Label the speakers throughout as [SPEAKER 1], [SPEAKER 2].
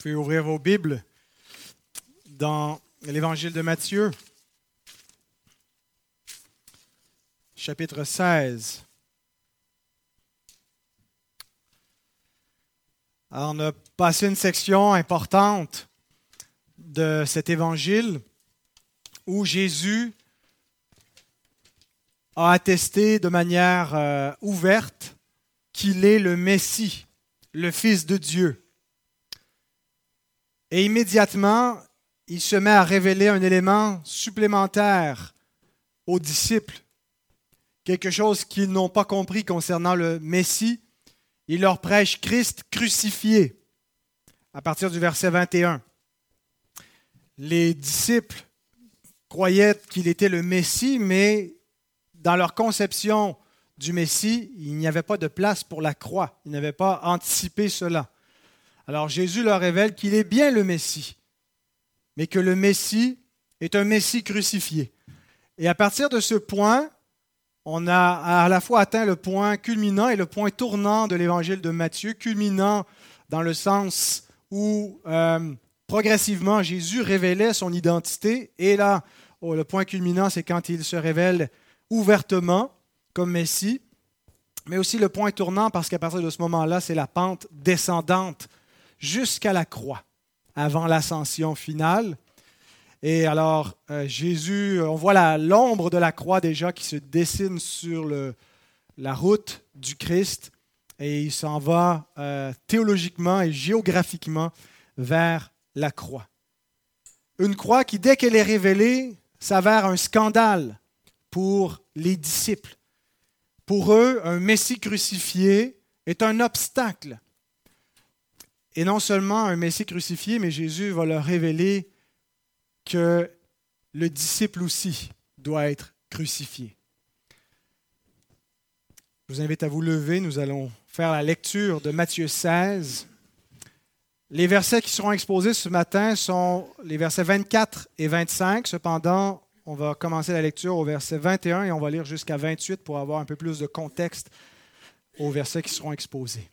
[SPEAKER 1] pouvez ouvrir vos Bibles dans l'Évangile de Matthieu, chapitre 16. Alors, on a passé une section importante de cet évangile où Jésus a attesté de manière euh, ouverte qu'il est le Messie, le Fils de Dieu. Et immédiatement, il se met à révéler un élément supplémentaire aux disciples, quelque chose qu'ils n'ont pas compris concernant le Messie. Il leur prêche Christ crucifié à partir du verset 21. Les disciples croyaient qu'il était le Messie, mais dans leur conception du Messie, il n'y avait pas de place pour la croix. Ils n'avaient pas anticipé cela. Alors Jésus leur révèle qu'il est bien le Messie, mais que le Messie est un Messie crucifié. Et à partir de ce point, on a à la fois atteint le point culminant et le point tournant de l'évangile de Matthieu, culminant dans le sens où euh, progressivement Jésus révélait son identité. Et là, oh, le point culminant, c'est quand il se révèle ouvertement comme Messie, mais aussi le point tournant parce qu'à partir de ce moment-là, c'est la pente descendante jusqu'à la croix, avant l'ascension finale. Et alors, euh, Jésus, on voit l'ombre de la croix déjà qui se dessine sur la route du Christ, et il s'en va euh, théologiquement et géographiquement vers la croix. Une croix qui, dès qu'elle est révélée, s'avère un scandale pour les disciples. Pour eux, un Messie crucifié est un obstacle et non seulement un Messie crucifié, mais Jésus va leur révéler que le disciple aussi doit être crucifié. Je vous invite à vous lever. Nous allons faire la lecture de Matthieu 16. Les versets qui seront exposés ce matin sont les versets 24 et 25. Cependant, on va commencer la lecture au verset 21 et on va lire jusqu'à 28 pour avoir un peu plus de contexte aux versets qui seront exposés.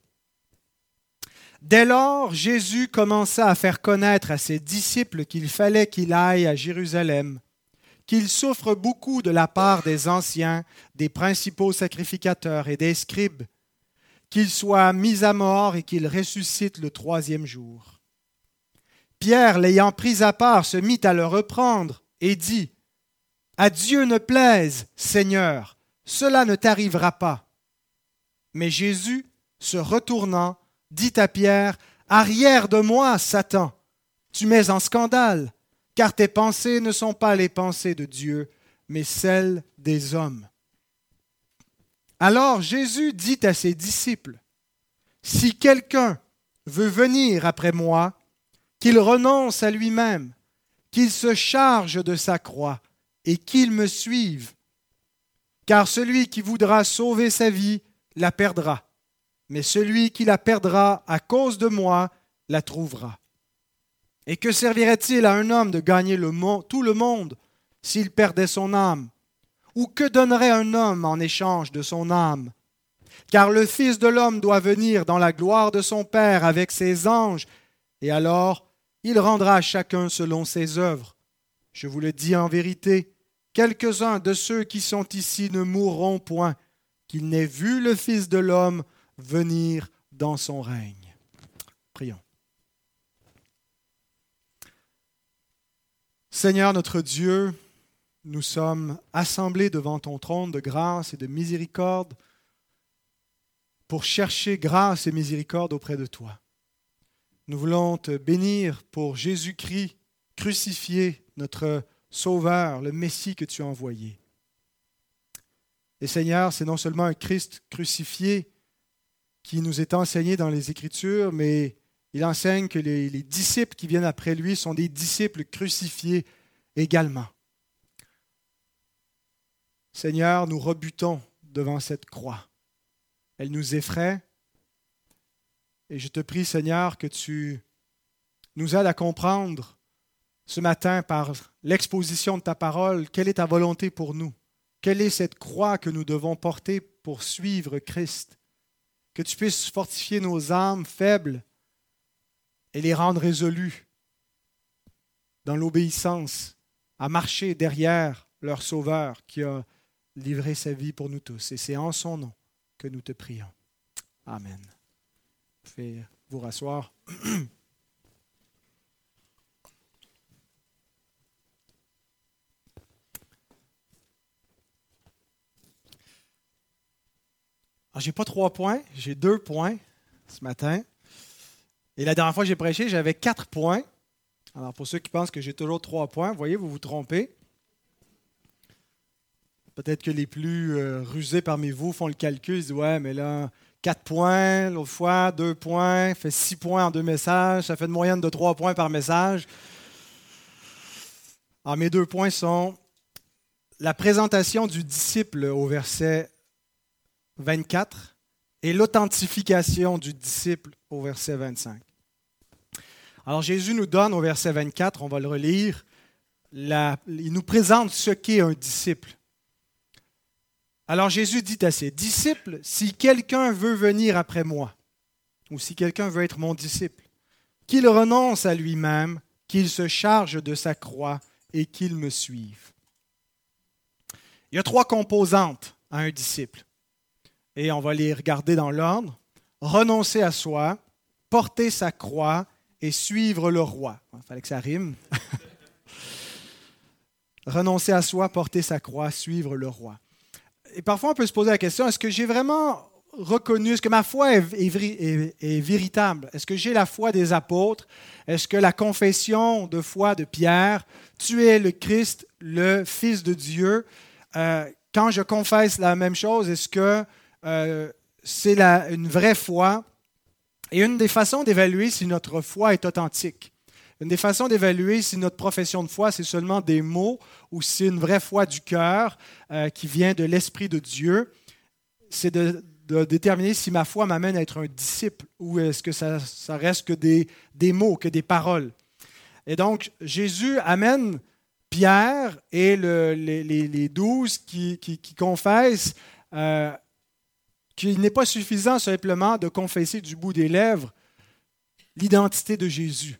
[SPEAKER 1] Dès lors, Jésus commença à faire connaître à ses disciples qu'il fallait qu'il aille à Jérusalem, qu'il souffre beaucoup de la part des anciens, des principaux sacrificateurs et des scribes, qu'il soit mis à mort et qu'il ressuscite le troisième jour. Pierre, l'ayant pris à part, se mit à le reprendre et dit, À Dieu ne plaise, Seigneur, cela ne t'arrivera pas. Mais Jésus, se retournant, dit à Pierre, Arrière de moi, Satan, tu mets en scandale, car tes pensées ne sont pas les pensées de Dieu, mais celles des hommes. Alors Jésus dit à ses disciples, Si quelqu'un veut venir après moi, qu'il renonce à lui-même, qu'il se charge de sa croix et qu'il me suive. Car celui qui voudra sauver sa vie la perdra mais celui qui la perdra à cause de moi la trouvera. Et que servirait-il à un homme de gagner le tout le monde s'il perdait son âme? Ou que donnerait un homme en échange de son âme? Car le Fils de l'homme doit venir dans la gloire de son Père avec ses anges, et alors il rendra à chacun selon ses œuvres. Je vous le dis en vérité, quelques-uns de ceux qui sont ici ne mourront point, qu'ils n'aient vu le Fils de l'homme venir dans son règne. Prions. Seigneur notre Dieu, nous sommes assemblés devant ton trône de grâce et de miséricorde pour chercher grâce et miséricorde auprès de toi. Nous voulons te bénir pour Jésus-Christ crucifié, notre Sauveur, le Messie que tu as envoyé. Et Seigneur, c'est non seulement un Christ crucifié, qui nous est enseigné dans les Écritures, mais il enseigne que les, disciples qui viennent après lui sont des disciples crucifiés également. Seigneur, nous rebutons devant cette croix. Elle nous effraie. Et je te prie, Seigneur, que tu nous aides à comprendre ce matin par l'exposition de ta parole quelle est ta volonté pour nous? Quelle est cette croix que nous devons porter pour suivre Christ? Que tu puisses fortifier nos âmes faibles et les rendre résolus dans l'obéissance, à marcher derrière leur Sauveur qui a livré sa vie pour nous tous. Et c'est en son nom que nous te prions. Amen. Vous pouvez vous rasseoir. j'ai pas trois points, j'ai deux points ce matin. Et la dernière fois que j'ai prêché, j'avais quatre points. Alors, pour ceux qui pensent que j'ai toujours trois points, voyez, vous vous trompez. Peut-être que les plus euh, rusés parmi vous font le calcul, ils disent Ouais, mais là, quatre points, l'autre fois, deux points, fait six points en deux messages, ça fait une moyenne de trois points par message. Alors, mes deux points sont la présentation du disciple au verset 24 et l'authentification du disciple au verset 25. Alors Jésus nous donne au verset 24, on va le relire, il nous présente ce qu'est un disciple. Alors Jésus dit à ses disciples, si quelqu'un veut venir après moi, ou si quelqu'un veut être mon disciple, qu'il renonce à lui-même, qu'il se charge de sa croix et qu'il me suive. Il y a trois composantes à un disciple et on va les regarder dans l'ordre. Renoncer à soi, porter sa croix et suivre le roi. Il fallait que ça rime. Renoncer à soi, porter sa croix, suivre le roi. Et parfois, on peut se poser la question, est-ce que j'ai vraiment reconnu, est-ce que ma foi est, véritable? Est-ce que j'ai la foi des apôtres? Est-ce que la confession de foi de Pierre, tu es le Christ, le Fils de Dieu, euh, quand je confesse la même chose, est-ce que euh, c'est une vraie foi. Et une des façons d'évaluer si notre foi est authentique, une des façons d'évaluer si notre profession de foi, c'est seulement des mots ou si c'est une vraie foi du cœur euh, qui vient de l'Esprit de Dieu, c'est de, déterminer si ma foi m'amène à être un disciple ou est-ce que ça, reste que des, des, mots, que des paroles. Et donc, Jésus amène Pierre et les, douze qui, confessent euh, qu'il n'est pas suffisant simplement de confesser du bout des lèvres l'identité de Jésus.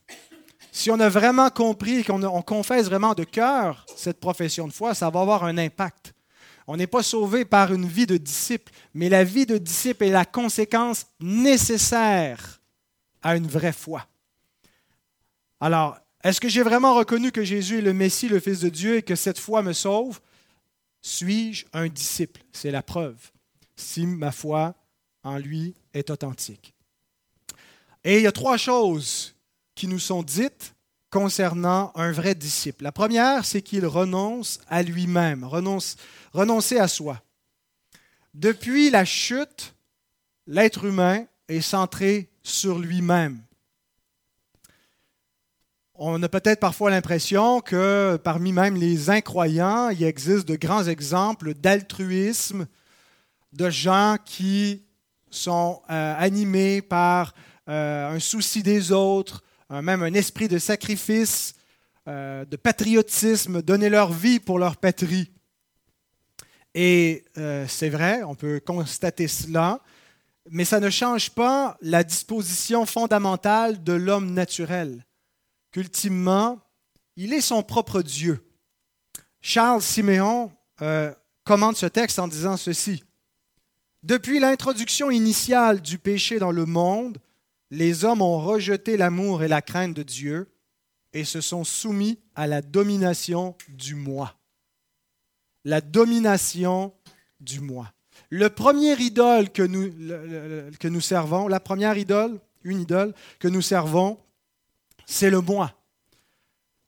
[SPEAKER 1] Si on a vraiment compris et qu'on confesse vraiment de cœur cette profession de foi, ça va avoir un impact. On n'est pas sauvé par une vie de disciple, mais la vie de disciple est la conséquence nécessaire à une vraie foi. Alors, est-ce que j'ai vraiment reconnu que Jésus est le Messie, le Fils de Dieu, et que cette foi me sauve? Suis-je un disciple? C'est la preuve si ma foi en lui est authentique. Et il y a trois choses qui nous sont dites concernant un vrai disciple. La première, c'est qu'il renonce à lui-même, renonce, renoncer à soi. Depuis la chute, l'être humain est centré sur lui-même. On a peut-être parfois l'impression que parmi même les incroyants, il existe de grands exemples d'altruisme, de gens qui sont euh, animés par euh, un souci des autres, même un esprit de sacrifice, euh, de patriotisme, donner leur vie pour leur patrie. Et c'est vrai, on peut constater cela, mais ça ne change pas la disposition fondamentale de l'homme naturel, qu'ultimement, il est son propre Dieu. Charles Siméon commente ce texte en disant ceci. Depuis l'introduction initiale du péché dans le monde, les hommes ont rejeté l'amour et la crainte de Dieu et se sont soumis à la domination du moi. La domination du moi. Le premier idole que nous, que nous servons, la première idole, une idole que nous servons, c'est le moi.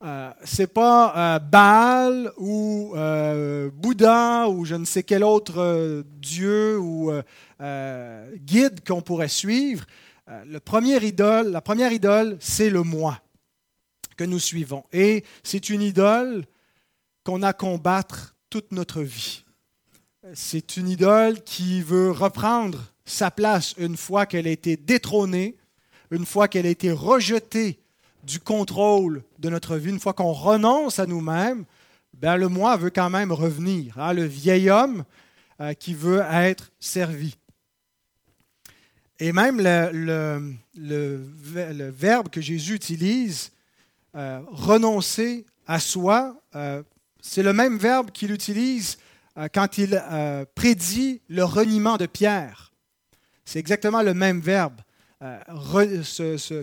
[SPEAKER 1] Euh, c'est pas euh, Baal ou euh, Bouddha ou je ne sais quel autre dieu ou guide qu'on pourrait suivre. le premier idole, la première idole, c'est le moi que nous suivons. Et c'est une idole qu'on a combattre toute notre vie. C'est une idole qui veut reprendre sa place une fois qu'elle a été détrônée, une fois qu'elle a été rejetée du contrôle de notre vie, une fois qu'on renonce à nous-mêmes, ben, le moi veut quand même revenir. Hein, le vieil homme euh, qui veut être servi. Et même le, verbe que Jésus utilise, euh, renoncer à soi, euh, c'est le même verbe qu'il utilise quand il prédit le reniement de Pierre. C'est exactement le même verbe.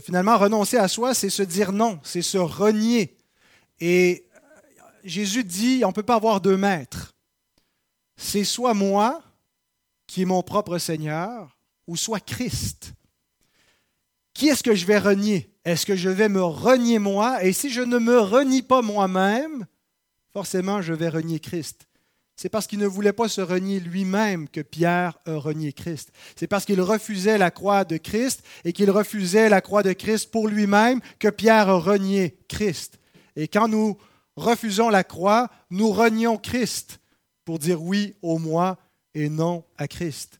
[SPEAKER 1] Finalement, renoncer à soi, c'est se dire non, c'est se renier. Et Jésus dit, on ne peut pas avoir deux maîtres. C'est soit moi, qui est mon propre Seigneur, ou soit Christ. Qui est-ce que je vais renier? Est-ce que je vais me renier moi? Et si je ne me renie pas moi-même, forcément, je vais renier Christ. C'est parce qu'il ne voulait pas se renier lui-même que Pierre a renié Christ. C'est parce qu'il refusait la croix de Christ et qu'il refusait la croix de Christ pour lui-même que Pierre a renié Christ. Et quand nous refusons la croix, nous renions Christ pour dire oui au moi et non à Christ.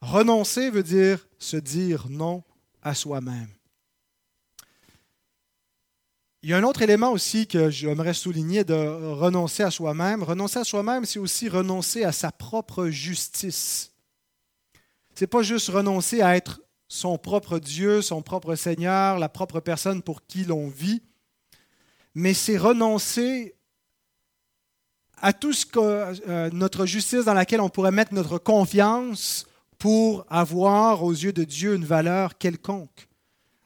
[SPEAKER 1] Renoncer veut dire se dire non à soi-même. Il y a un autre élément aussi que j'aimerais souligner de renoncer à soi-même. Renoncer à soi-même, c'est aussi renoncer à sa propre justice. Ce n'est pas juste renoncer à être son propre Dieu, son propre Seigneur, la propre personne pour qui l'on vit, mais c'est renoncer à tout ce que euh, notre justice dans laquelle on pourrait mettre notre confiance pour avoir aux yeux de Dieu une valeur quelconque,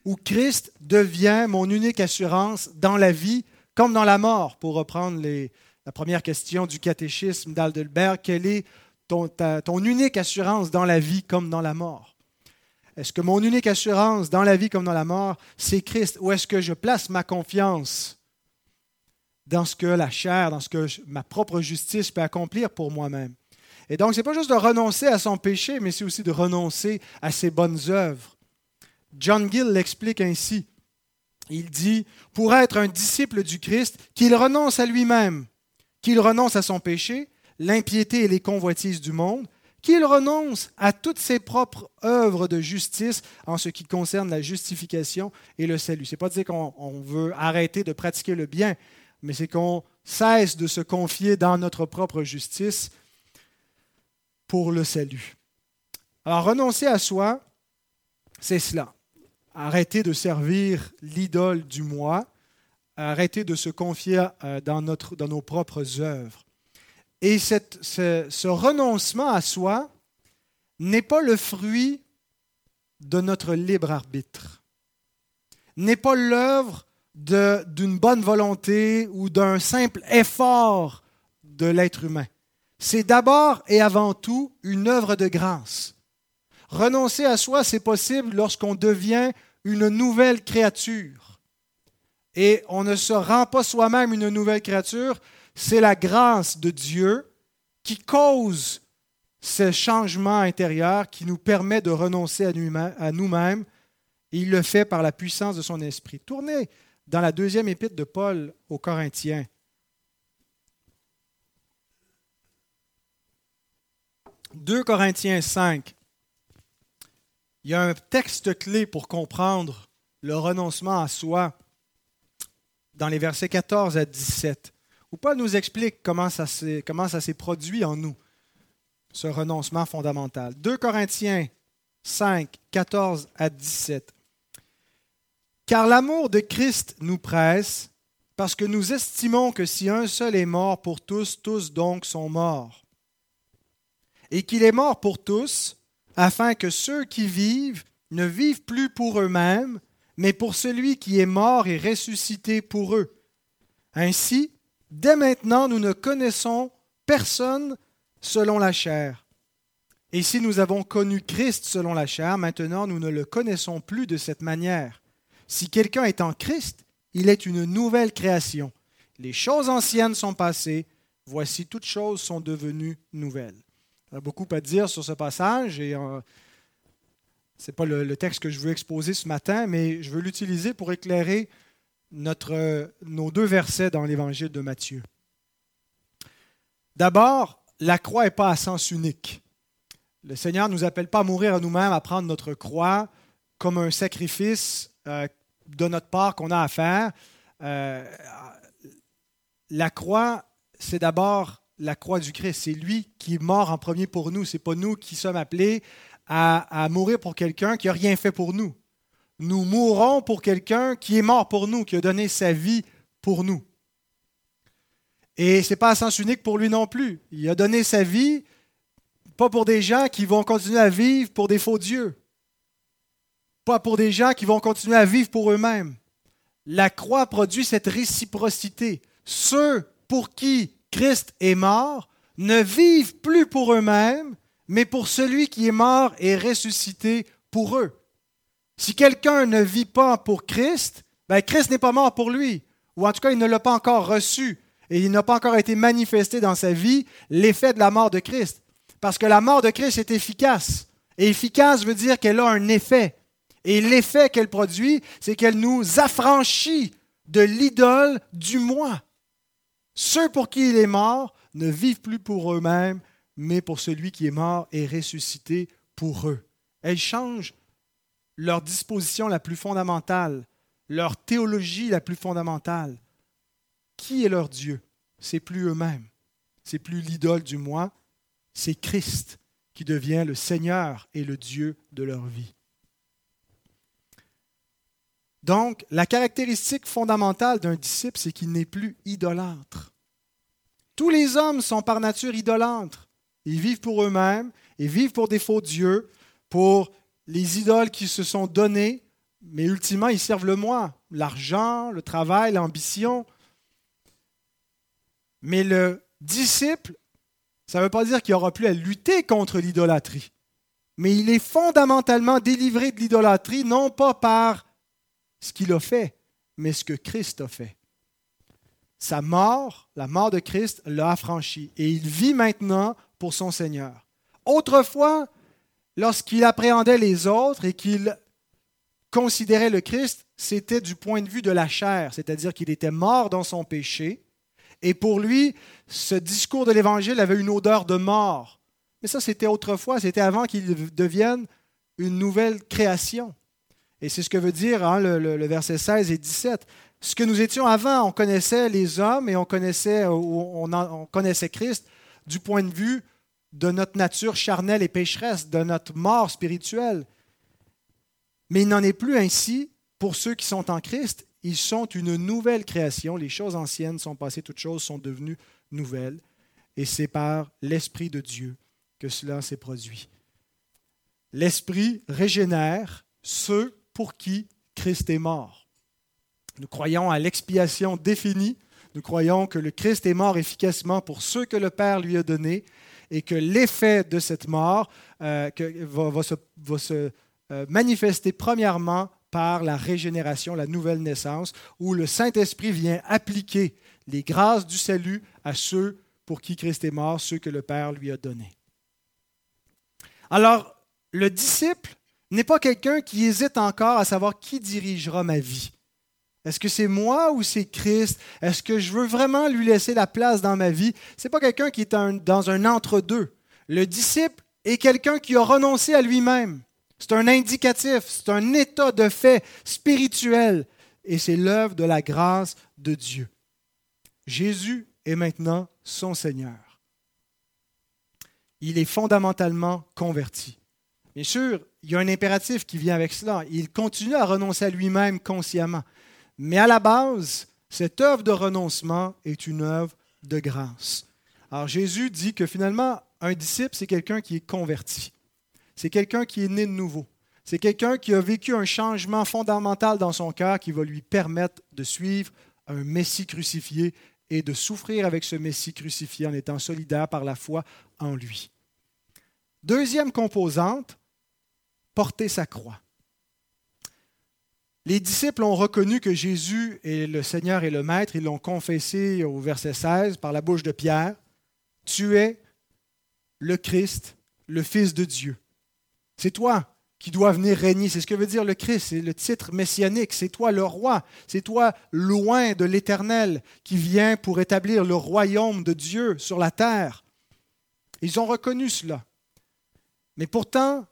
[SPEAKER 1] où Christ devient mon unique assurance dans la vie comme dans la mort, pour reprendre la première question du catéchisme d'Aldelbert, quelle est ton, ton unique assurance dans la vie comme dans la mort? Est-ce que mon unique assurance dans la vie comme dans la mort, c'est Christ, ou est-ce que je place ma confiance dans ce que la chair, dans ce que ma propre justice peut accomplir pour moi-même? Et donc, ce n'est pas juste de renoncer à son péché, mais c'est aussi de renoncer à ses bonnes œuvres. John Gill l'explique ainsi. Il dit, pour être un disciple du Christ, qu'il renonce à lui-même, qu'il renonce à son péché, l'impiété et les convoitises du monde, qu'il renonce à toutes ses propres œuvres de justice en ce qui concerne la justification et le salut. Ce n'est pas dire qu'on veut arrêter de pratiquer le bien, mais c'est qu'on cesse de se confier dans notre propre justice pour le salut. Alors renoncer à soi, c'est cela. Arrêter de servir l'idole du moi, arrêter de se confier euh, dans, nos propres œuvres. Et ce, ce renoncement à soi n'est pas le fruit de notre libre arbitre, n'est pas l'œuvre d'une bonne volonté ou d'un simple effort de l'être humain c'est d'abord et avant tout une œuvre de grâce. Renoncer à soi, c'est possible lorsqu'on devient une nouvelle créature. Et on ne se rend pas soi-même une nouvelle créature, c'est la grâce de Dieu qui cause ce changement intérieur qui nous permet de renoncer à nous-mêmes. Il le fait par la puissance de son esprit. Tournez dans la deuxième épître de Paul aux Corinthiens. 2 Corinthiens 5, il y a un texte clé pour comprendre le renoncement à soi dans les versets 14 à 17, où Paul nous explique comment ça s'est produit en nous, ce renoncement fondamental. 2 Corinthiens 5, 14 à 17. Car l'amour de Christ nous presse, parce que nous estimons que si un seul est mort pour tous, tous donc sont morts et qu'il est mort pour tous, afin que ceux qui vivent ne vivent plus pour eux-mêmes, mais pour celui qui est mort et ressuscité pour eux. Ainsi, dès maintenant, nous ne connaissons personne selon la chair. Et si nous avons connu Christ selon la chair, maintenant nous ne le connaissons plus de cette manière. Si quelqu'un est en Christ, il est une nouvelle création. Les choses anciennes sont passées, voici toutes choses sont devenues nouvelles. Il y a beaucoup à dire sur ce passage et euh, ce n'est pas le, texte que je veux exposer ce matin, mais je veux l'utiliser pour éclairer notre, nos deux versets dans l'évangile de Matthieu. D'abord, la croix n'est pas à sens unique. Le Seigneur ne nous appelle pas à mourir à nous-mêmes, à prendre notre croix comme un sacrifice euh, de notre part qu'on a à faire. Euh, la croix, c'est d'abord la croix du Christ. C'est lui qui est mort en premier pour nous. Ce n'est pas nous qui sommes appelés à, mourir pour quelqu'un qui n'a rien fait pour nous. Nous mourrons pour quelqu'un qui est mort pour nous, qui a donné sa vie pour nous. Et ce n'est pas à sens unique pour lui non plus. Il a donné sa vie, pas pour des gens qui vont continuer à vivre pour des faux dieux, pas pour des gens qui vont continuer à vivre pour eux-mêmes. La croix produit cette réciprocité. Ceux pour qui Christ est mort ne vivent plus pour eux-mêmes, mais pour celui qui est mort et ressuscité pour eux. Si quelqu'un ne vit pas pour Christ, ben Christ n'est pas mort pour lui, ou en tout cas il ne l'a pas encore reçu, et il n'a pas encore été manifesté dans sa vie l'effet de la mort de Christ. Parce que la mort de Christ est efficace. Et efficace veut dire qu'elle a un effet. Et l'effet qu'elle produit, c'est qu'elle nous affranchit de l'idole du moi. Ceux pour qui il est mort ne vivent plus pour eux-mêmes, mais pour celui qui est mort et ressuscité pour eux. Elle change leur disposition la plus fondamentale, leur théologie la plus fondamentale. Qui est leur Dieu? C'est plus eux-mêmes. C'est plus l'idole du moi, c'est Christ qui devient le Seigneur et le Dieu de leur vie. Donc, la caractéristique fondamentale d'un disciple, c'est qu'il n'est plus idolâtre. Tous les hommes sont par nature idolâtres. Ils vivent pour eux-mêmes, ils vivent pour des faux dieux, pour les idoles qui se sont données, mais ultimement, ils servent le moi, l'argent, le travail, l'ambition. Mais le disciple, ça ne veut pas dire qu'il aura plus à lutter contre l'idolâtrie, mais il est fondamentalement délivré de l'idolâtrie, non pas par ce qu'il a fait, mais ce que Christ a fait. Sa mort, la mort de Christ, l'a affranchi et il vit maintenant pour son Seigneur. Autrefois, lorsqu'il appréhendait les autres et qu'il considérait le Christ, c'était du point de vue de la chair, c'est-à-dire qu'il était mort dans son péché, et pour lui, ce discours de l'Évangile avait une odeur de mort. Mais ça, c'était autrefois, c'était avant qu'il devienne une nouvelle création. Et c'est ce que veut dire hein, le, verset 16 et 17. Ce que nous étions avant, on connaissait les hommes et on connaissait, on, connaissait Christ du point de vue de notre nature charnelle et pécheresse, de notre mort spirituelle. Mais il n'en est plus ainsi pour ceux qui sont en Christ. Ils sont une nouvelle création. Les choses anciennes sont passées, toutes choses sont devenues nouvelles. Et c'est par l'Esprit de Dieu que cela s'est produit. L'Esprit régénère ceux pour qui Christ est mort. Nous croyons à l'expiation définie. Nous croyons que le Christ est mort efficacement pour ceux que le Père lui a donnés et que l'effet de cette mort euh, va, se, euh, manifester premièrement par la régénération, la nouvelle naissance, où le Saint-Esprit vient appliquer les grâces du salut à ceux pour qui Christ est mort, ceux que le Père lui a donnés. Alors, le disciple n'est pas quelqu'un qui hésite encore à savoir qui dirigera ma vie. Est-ce que c'est moi ou c'est Christ? Est-ce que je veux vraiment lui laisser la place dans ma vie? Ce n'est pas quelqu'un qui est dans un entre-deux. Le disciple est quelqu'un qui a renoncé à lui-même. C'est un indicatif, c'est un état de fait spirituel et c'est l'œuvre de la grâce de Dieu. Jésus est maintenant son Seigneur. Il est fondamentalement converti. Bien sûr, il y a un impératif qui vient avec cela. Il continue à renoncer à lui-même consciemment. Mais à la base, cette œuvre de renoncement est une œuvre de grâce. Alors Jésus dit que finalement, un disciple, c'est quelqu'un qui est converti. C'est quelqu'un qui est né de nouveau. C'est quelqu'un qui a vécu un changement fondamental dans son cœur qui va lui permettre de suivre un Messie crucifié et de souffrir avec ce Messie crucifié en étant solidaire par la foi en lui. Deuxième composante, porter sa croix. Les disciples ont reconnu que Jésus est le Seigneur et le Maître. Ils l'ont confessé au verset 16 par la bouche de Pierre. Tu es le Christ, le Fils de Dieu. C'est toi qui dois venir régner. C'est ce que veut dire le Christ, c'est le titre messianique. C'est toi le roi, c'est toi loin de l'Éternel qui vient pour établir le royaume de Dieu sur la terre. Ils ont reconnu cela. Mais pourtant,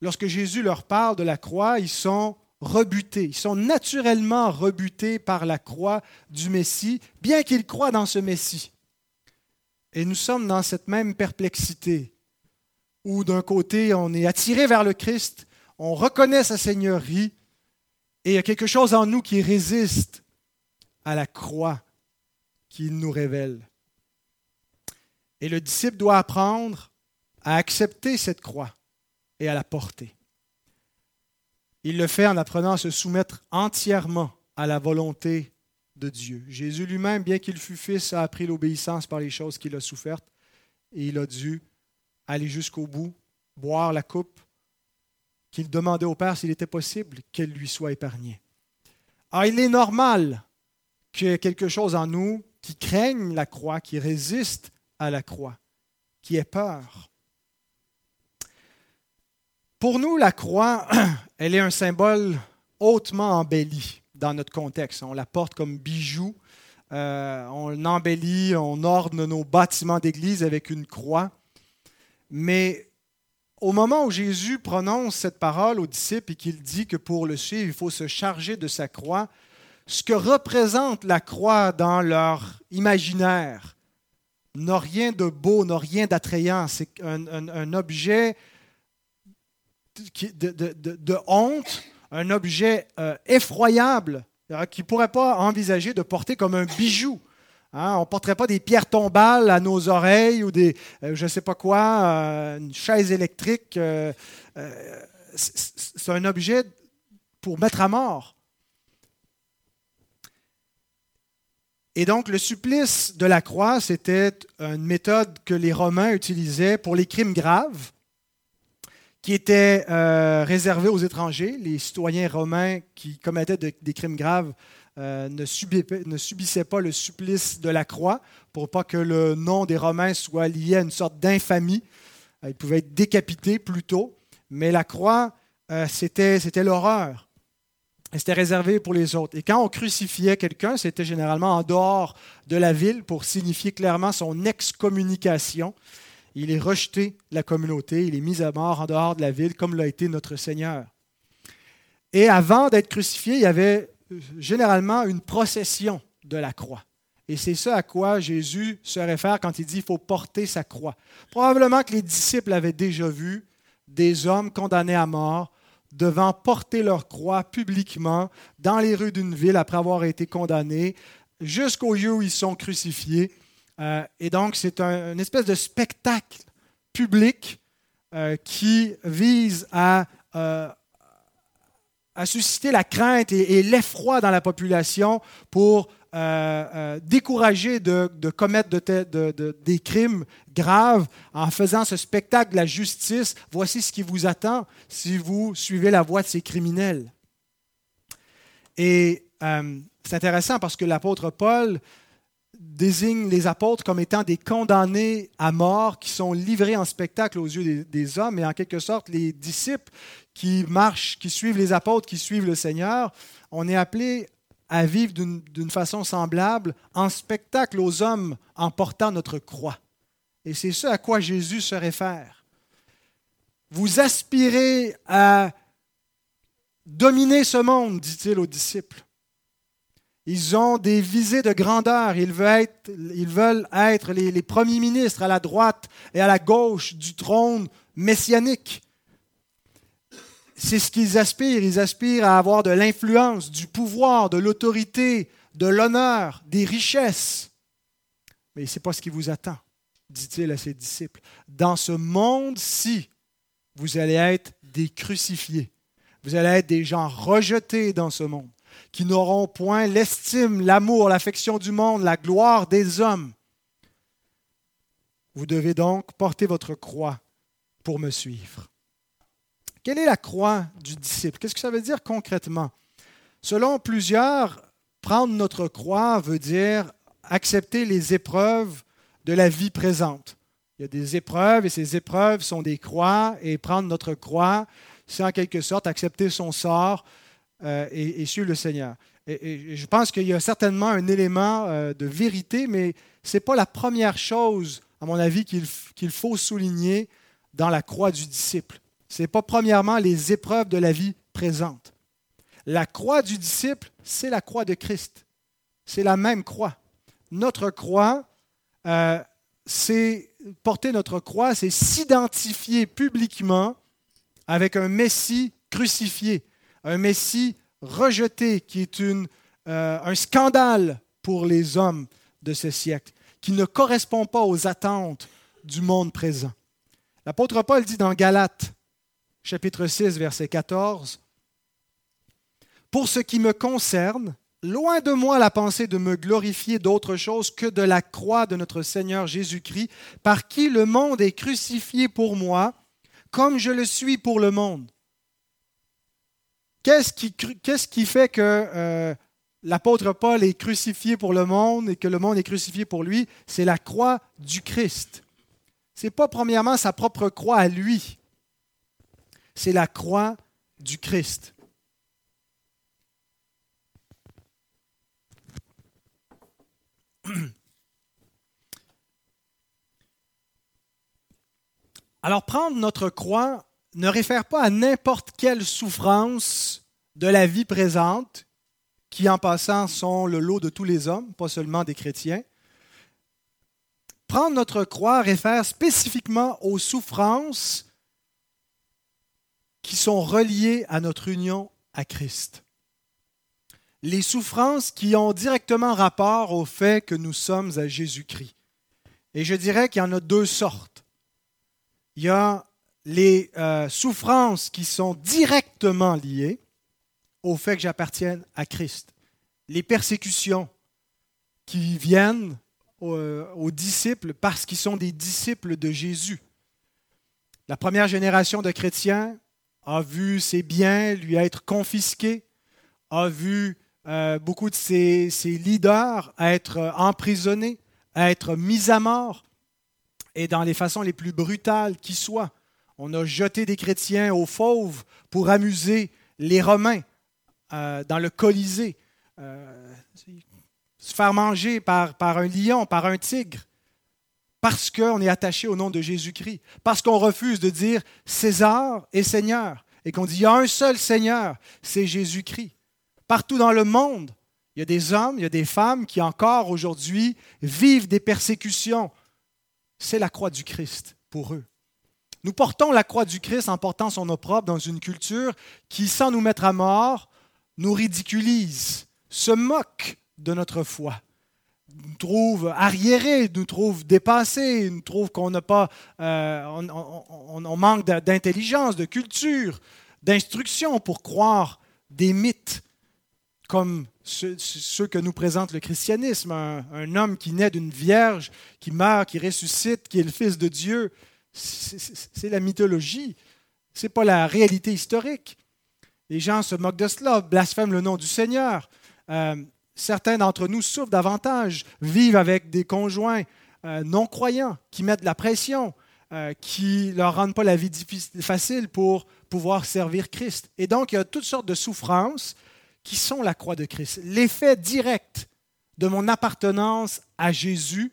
[SPEAKER 1] lorsque Jésus leur parle de la croix, ils sont rebutés, ils sont naturellement rebutés par la croix du Messie, bien qu'ils croient dans ce Messie. Et nous sommes dans cette même perplexité. où d'un côté on est attiré vers le Christ, on reconnaît sa seigneurie, et il y a quelque chose en nous qui résiste à la croix qu'il nous révèle. Et le disciple doit apprendre à accepter cette croix et à la porter. Il le fait en apprenant à se soumettre entièrement à la volonté de Dieu. Jésus lui-même, bien qu'il fût fils, a appris l'obéissance par les choses qu'il a souffertes et il a dû aller jusqu'au bout, boire la coupe qu'il demandait au Père s'il était possible qu'elle lui soit épargnée. Alors il est normal qu'il y ait quelque chose en nous qui craigne la croix, qui résiste à la croix, qui ait peur. Pour nous, la croix, elle est un symbole hautement embelli dans notre contexte. On la porte comme bijou. Euh, on embellit, on orne nos bâtiments d'église avec une croix. Mais au moment où Jésus prononce cette parole aux disciples et qu'il dit que pour le suivre, il faut se charger de sa croix, ce que représente la croix dans leur imaginaire n'a rien de beau, n'a rien d'attrayant. C'est un objet de, honte, un objet euh, effroyable euh, qui ne pourrait pas envisager de porter comme un bijou. Hein. on ne porterait pas des pierres tombales à nos oreilles ou des, euh, je ne sais pas quoi, une chaise électrique. c'est un objet pour mettre à mort. Et donc, le supplice de la croix, c'était une méthode que les Romains utilisaient pour les crimes graves qui était euh, réservé aux étrangers. Les citoyens romains qui commettaient des crimes graves euh, ne, subissaient pas le supplice de la croix pour pas que le nom des Romains soit lié à une sorte d'infamie. Euh, ils pouvaient être décapités plutôt, mais la croix, c'était l'horreur. C'était réservé pour les autres. Et quand on crucifiait quelqu'un, c'était généralement en dehors de la ville pour signifier clairement son excommunication il est rejeté de la communauté, il est mis à mort en dehors de la ville, comme l'a été notre Seigneur. Et avant d'être crucifié, il y avait euh, généralement une procession de la croix. Et c'est ça à quoi Jésus se réfère quand il dit qu'il faut porter sa croix. Probablement que les disciples avaient déjà vu des hommes condamnés à mort devant porter leur croix publiquement dans les rues d'une ville après avoir été condamnés, jusqu'au lieu où ils sont crucifiés. Euh, et donc, c'est un, une espèce de spectacle public euh, qui vise euh, à, susciter la crainte et, l'effroi dans la population pour décourager de, commettre des crimes graves en faisant ce spectacle de la justice. Voici ce qui vous attend si vous suivez la voie de ces criminels. Et c'est intéressant parce que l'apôtre Paul désigne les apôtres comme étant des condamnés à mort qui sont livrés en spectacle aux yeux des, hommes, et en quelque sorte, les disciples qui marchent, qui suivent les apôtres, qui suivent le Seigneur, on est appelés à vivre d'une façon semblable en spectacle aux hommes en portant notre croix. Et c'est ce à quoi Jésus se réfère. Vous aspirez à dominer ce monde, dit-il aux disciples. Ils ont des visées de grandeur. Ils veulent être, être les, premiers ministres à la droite et à la gauche du trône messianique. C'est ce qu'ils aspirent. Ils aspirent à avoir de l'influence, du pouvoir, de l'autorité, de l'honneur, des richesses. Mais ce n'est pas ce qui vous attend, dit-il à ses disciples. Dans ce monde-ci, vous allez être des crucifiés. Vous allez être des gens rejetés dans ce monde qui n'auront point l'estime, l'amour, l'affection du monde, la gloire des hommes. Vous devez donc porter votre croix pour me suivre. Quelle est la croix du disciple? Qu'est-ce que ça veut dire concrètement? Selon plusieurs, prendre notre croix veut dire accepter les épreuves de la vie présente. Il y a des épreuves et ces épreuves sont des croix et prendre notre croix, c'est en quelque sorte accepter son sort, euh, et, suivre le Seigneur. Et, je pense qu'il y a certainement un élément euh, de vérité, mais ce n'est pas la première chose, à mon avis, qu'il faut souligner dans la croix du disciple. Ce n'est pas premièrement les épreuves de la vie présente. La croix du disciple, c'est la croix de Christ. C'est la même croix. Notre croix, euh, c'est porter notre croix, c'est s'identifier publiquement avec un Messie crucifié, un Messie rejeté qui est euh, un scandale pour les hommes de ce siècle, qui ne correspond pas aux attentes du monde présent. L'apôtre Paul dit dans Galates, chapitre 6, verset 14, Pour ce qui me concerne, loin de moi la pensée de me glorifier d'autre chose que de la croix de notre Seigneur Jésus-Christ, par qui le monde est crucifié pour moi, comme je le suis pour le monde. Qu'est-ce qui, fait que euh, l'apôtre Paul est crucifié pour le monde et que le monde est crucifié pour lui? C'est la croix du Christ. Ce n'est pas premièrement sa propre croix à lui, c'est la croix du Christ. Alors prendre notre croix ne réfère pas à n'importe quelle souffrance de la vie présente, qui en passant sont le lot de tous les hommes, pas seulement des chrétiens. Prendre notre croix réfère spécifiquement aux souffrances qui sont reliées à notre union à Christ. Les souffrances qui ont directement rapport au fait que nous sommes à Jésus-Christ. Et je dirais qu'il y en a deux sortes. Il y a les euh, souffrances qui sont directement liées au fait que j'appartienne à Christ. Les persécutions qui viennent aux, aux disciples parce qu'ils sont des disciples de Jésus. La première génération de chrétiens a vu ses biens lui être confisqués, a vu euh, beaucoup de ses, leaders être emprisonnés, être mis à mort, et dans les façons les plus brutales qui soient. On a jeté des chrétiens aux fauves pour amuser les Romains euh, dans le Colisée, euh, se faire manger par, par un lion, par un tigre, parce qu'on est attaché au nom de Jésus-Christ, parce qu'on refuse de dire César est Seigneur, et qu'on dit il y a un seul Seigneur, c'est Jésus-Christ. Partout dans le monde, il y a des hommes, il y a des femmes qui encore aujourd'hui vivent des persécutions. C'est la croix du Christ pour eux. Nous portons la croix du Christ en portant son opprobre dans une culture qui, sans nous mettre à mort, nous ridiculise, se moque de notre foi, nous trouve arriérés, nous trouve dépassés, nous trouve qu'on n'a pas, euh, on, manque d'intelligence, de culture, d'instruction pour croire des mythes comme ceux, que nous présente le christianisme, un, un homme qui naît d'une vierge, qui meurt, qui ressuscite, qui est le Fils de Dieu, c'est la mythologie, ce n'est pas la réalité historique. Les gens se moquent de cela, blasphèment le nom du Seigneur. Euh, certains d'entre nous souffrent davantage, vivent avec des conjoints euh, non croyants qui mettent de la pression, euh, qui ne leur rendent pas la vie difficile, facile pour pouvoir servir Christ. Et donc, il y a toutes sortes de souffrances qui sont la croix de Christ. L'effet direct de mon appartenance à Jésus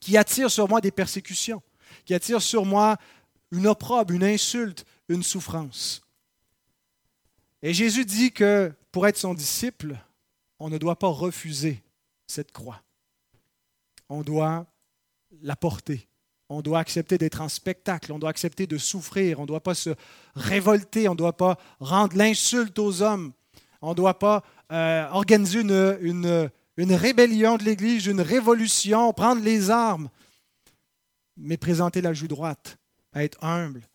[SPEAKER 1] qui attire sur moi des persécutions qui attire sur moi une opprobre, une insulte, une souffrance. Et Jésus dit que pour être son disciple, on ne doit pas refuser cette croix. On doit la porter. On doit accepter d'être en spectacle, on doit accepter de souffrir, on ne doit pas se révolter, on ne doit pas rendre l'insulte aux hommes, on ne doit pas euh, organiser une, rébellion de l'Église, une révolution, prendre les armes mais présenter la joue droite, être humble,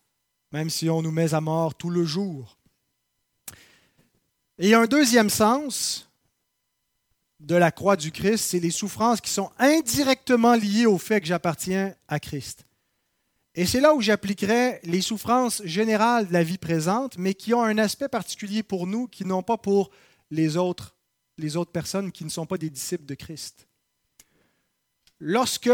[SPEAKER 1] même si on nous met à mort tout le jour. Et un deuxième sens de la croix du Christ, c'est les souffrances qui sont indirectement liées au fait que j'appartiens à Christ. Et c'est là où j'appliquerai les souffrances générales de la vie présente, mais qui ont un aspect particulier pour nous, qui n'ont pas pour les autres, les autres personnes qui ne sont pas des disciples de Christ. Lorsque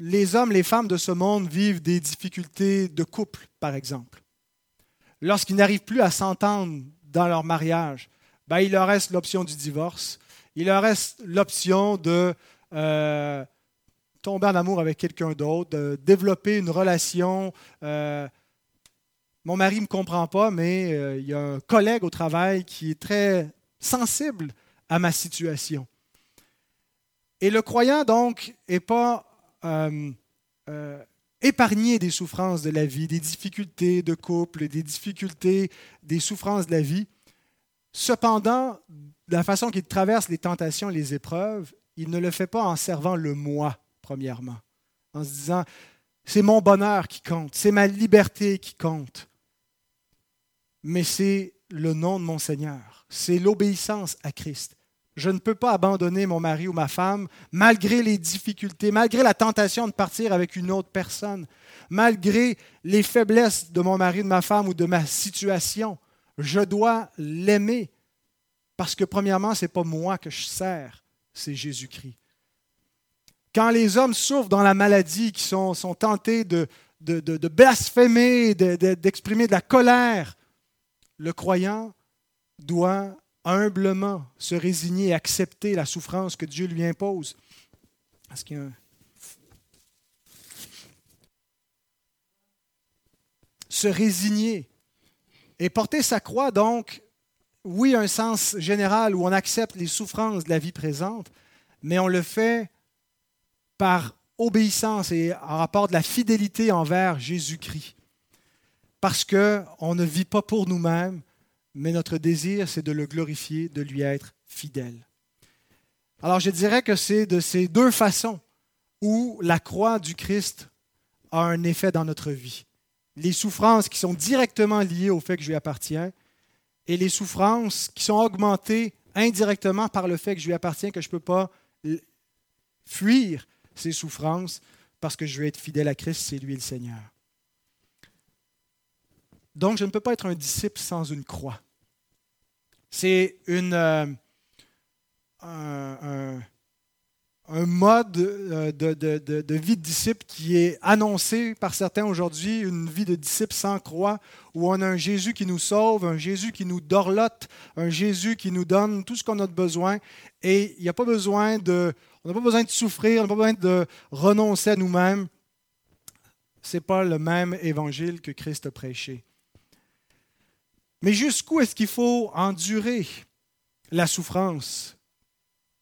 [SPEAKER 1] les hommes, les femmes de ce monde vivent des difficultés de couple, par exemple. Lorsqu'ils n'arrivent plus à s'entendre dans leur mariage, ben, il leur reste l'option du divorce. Il leur reste l'option de euh, tomber en amour avec quelqu'un d'autre, de développer une relation. Euh, mon mari ne me comprend pas, mais euh, il y a un collègue au travail qui est très sensible à ma situation. Et le croyant, donc, n'est pas euh, euh, épargné des souffrances de la vie, des difficultés de couple, des difficultés, des souffrances de la vie. Cependant, la façon qu'il traverse les tentations, les épreuves, il ne le fait pas en servant le moi, premièrement, en se disant, c'est mon bonheur qui compte, c'est ma liberté qui compte, mais c'est le nom de mon Seigneur, c'est l'obéissance à Christ. Je ne peux pas abandonner mon mari ou ma femme malgré les difficultés, malgré la tentation de partir avec une autre personne, malgré les faiblesses de mon mari, de ma femme ou de ma situation. Je dois l'aimer parce que premièrement, ce n'est pas moi que je sers, c'est Jésus-Christ. Quand les hommes souffrent dans la maladie, qui sont, tentés de, de blasphémer, d'exprimer de la colère, le croyant doit humblement se résigner et accepter la souffrance que Dieu lui impose. Parce qu'il Se résigner et porter sa croix, donc, oui, un sens général où on accepte les souffrances de la vie présente, mais on le fait par obéissance et en rapport de la fidélité envers Jésus-Christ. Parce qu'on ne vit pas pour nous-mêmes, mais notre désir, c'est de le glorifier, de lui être fidèle. Alors je dirais que c'est de ces deux façons où la croix du Christ a un effet dans notre vie. Les souffrances qui sont directement liées au fait que je lui appartiens et les souffrances qui sont augmentées indirectement par le fait que je lui appartiens, que je ne peux pas fuir ces souffrances parce que je veux être fidèle à Christ, c'est lui le Seigneur. Donc, je ne peux pas être un disciple sans une croix. C'est une, euh, un, mode euh, de, vie de disciple qui est annoncé par certains aujourd'hui, une vie de disciple sans croix, où on a un Jésus qui nous sauve, un Jésus qui nous dorlote, un Jésus qui nous donne tout ce qu'on a de besoin. Et il n'y a pas besoin de, on n'a pas besoin de souffrir, on n'a pas besoin de renoncer à nous-mêmes. Ce n'est pas le même évangile que Christ a prêché. Mais jusqu'où est-ce qu'il faut endurer la souffrance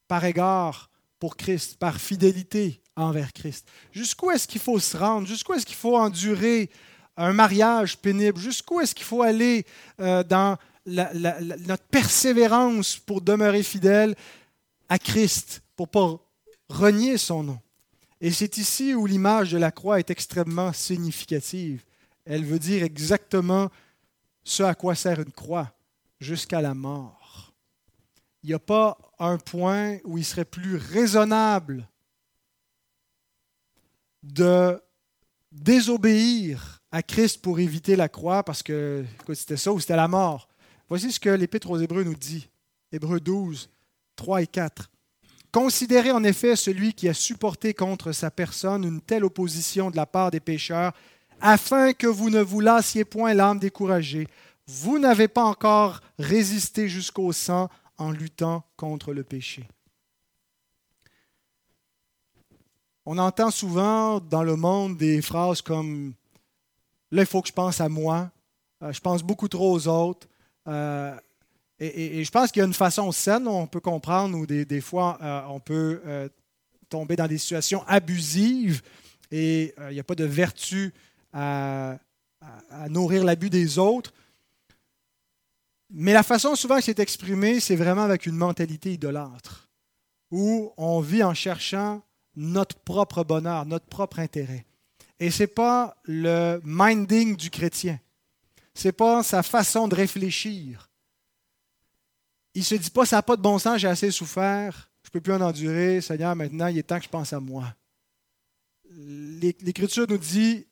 [SPEAKER 1] par égard pour Christ, par fidélité envers Christ? Jusqu'où est-ce qu'il faut se rendre? Jusqu'où est-ce qu'il faut endurer un mariage pénible? Jusqu'où est-ce qu'il faut aller euh, dans notre persévérance pour demeurer fidèle à Christ, pour ne pas renier son nom? Et c'est ici où l'image de la croix est extrêmement significative. Elle veut dire exactement ce à quoi sert une croix jusqu'à la mort. Il n'y a pas un point où il serait plus raisonnable de désobéir à Christ pour éviter la croix, parce que c'était ça ou c'était la mort. Voici ce que l'Épître aux Hébreux nous dit. Hébreux 12, 3 et 4. Considérez en effet celui qui a supporté contre sa personne une telle opposition de la part des pécheurs afin que vous ne vous lassiez point l'âme découragée. Vous n'avez pas encore résisté jusqu'au sang en luttant contre le péché. On entend souvent dans le monde des phrases comme Là, il faut que je pense à moi, euh, je pense beaucoup trop aux autres. Euh, et, je pense qu'il y a une façon saine, on peut comprendre, où des, fois, euh, on peut tomber dans des situations abusives et il n'y a pas de vertu à, nourrir l'abus des autres. Mais la façon souvent que c'est exprimé, c'est vraiment avec une mentalité idolâtre, où on vit en cherchant notre propre bonheur, notre propre intérêt. Et ce n'est pas le minding du chrétien. Ce n'est pas sa façon de réfléchir. Il ne se dit pas, ça n'a pas de bon sens, j'ai assez souffert, je ne peux plus en endurer, Seigneur, maintenant il est temps que je pense à moi. L'Écriture nous dit,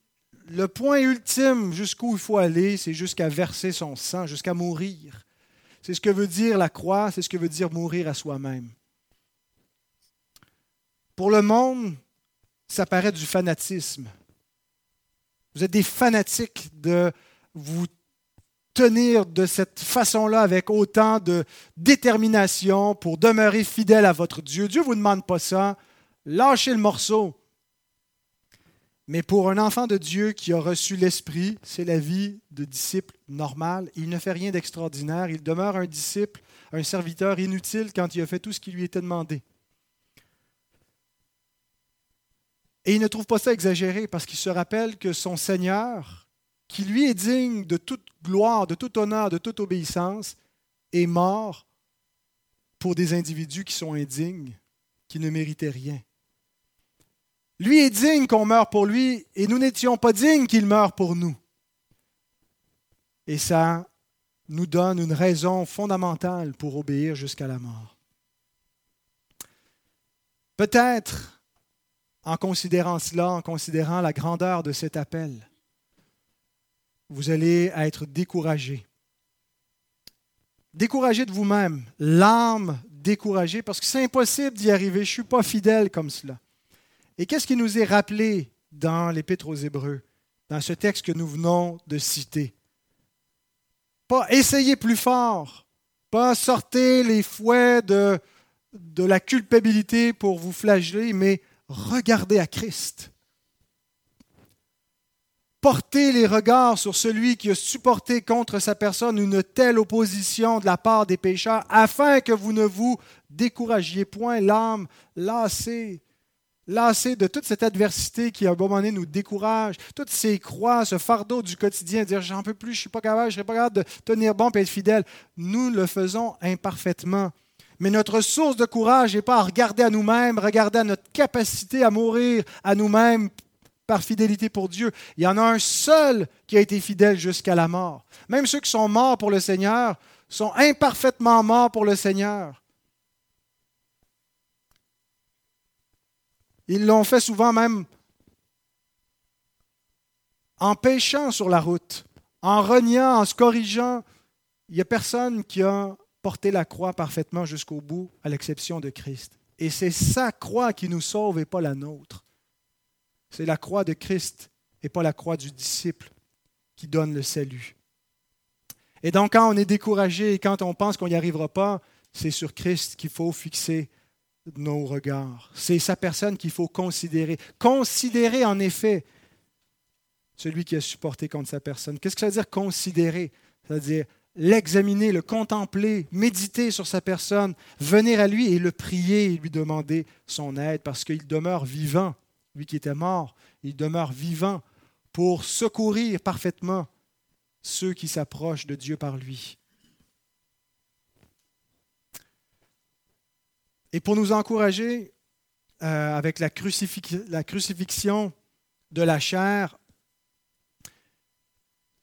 [SPEAKER 1] le point ultime jusqu'où il faut aller, c'est jusqu'à verser son sang, jusqu'à mourir. C'est ce que veut dire la croix, c'est ce que veut dire mourir à soi-même. Pour le monde, ça paraît du fanatisme. Vous êtes des fanatiques de vous tenir de cette façon-là avec autant de détermination pour demeurer fidèle à votre Dieu. Dieu ne vous demande pas ça. Lâchez le morceau. Mais pour un enfant de Dieu qui a reçu l'Esprit, c'est la vie de disciple normal. Il ne fait rien d'extraordinaire. Il demeure un disciple, un serviteur inutile quand il a fait tout ce qui lui était demandé. Et il ne trouve pas ça exagéré parce qu'il se rappelle que son Seigneur, qui lui est digne de toute gloire, de tout honneur, de toute obéissance, est mort pour des individus qui sont indignes, qui ne méritaient rien. Lui est digne qu'on meure pour lui et nous n'étions pas dignes qu'il meure pour nous. Et ça nous donne une raison fondamentale pour obéir jusqu'à la mort. Peut-être, en considérant cela, en considérant la grandeur de cet appel, vous allez être découragé. Découragé de vous-même, l'âme découragée, parce que c'est impossible d'y arriver. Je ne suis pas fidèle comme cela. Et qu'est-ce qui nous est rappelé dans l'Épître aux Hébreux, dans ce texte que nous venons de citer? Pas essayer plus fort, pas sortir les fouets de, de la culpabilité pour vous flageller, mais regardez à Christ. Portez les regards sur celui qui a supporté contre sa personne une telle opposition de la part des pécheurs, afin que vous ne vous découragiez point l'âme lassée lassé de toute cette adversité qui, à un moment donné, nous décourage, toutes ces croix, ce fardeau du quotidien, dire j'en peux plus, je ne suis pas capable, je ne serai pas capable de tenir bon et être fidèle, nous le faisons imparfaitement. Mais notre source de courage n'est pas à regarder à nous-mêmes, regarder à notre capacité à mourir à nous-mêmes par fidélité pour Dieu. Il y en a un seul qui a été fidèle jusqu'à la mort. Même ceux qui sont morts pour le Seigneur sont imparfaitement morts pour le Seigneur. Ils l'ont fait souvent même en péchant sur la route, en reniant, en se corrigeant. Il n'y a personne qui a porté la croix parfaitement jusqu'au bout, à l'exception de Christ. Et c'est sa croix qui nous sauve et pas la nôtre. C'est la croix de Christ et pas la croix du disciple qui donne le salut. Et donc quand on est découragé et quand on pense qu'on n'y arrivera pas, c'est sur Christ qu'il faut fixer nos regards. C'est sa personne qu'il faut considérer. Considérer en effet celui qui a supporté contre sa personne. Qu'est-ce que ça veut dire considérer? C'est-à-dire l'examiner, le contempler, méditer sur sa personne, venir à lui et le prier et lui demander son aide parce qu'il demeure vivant. Lui qui était mort, il demeure vivant pour secourir parfaitement ceux qui s'approchent de Dieu par lui. Et pour nous encourager euh, avec la, la crucifixion de la chair,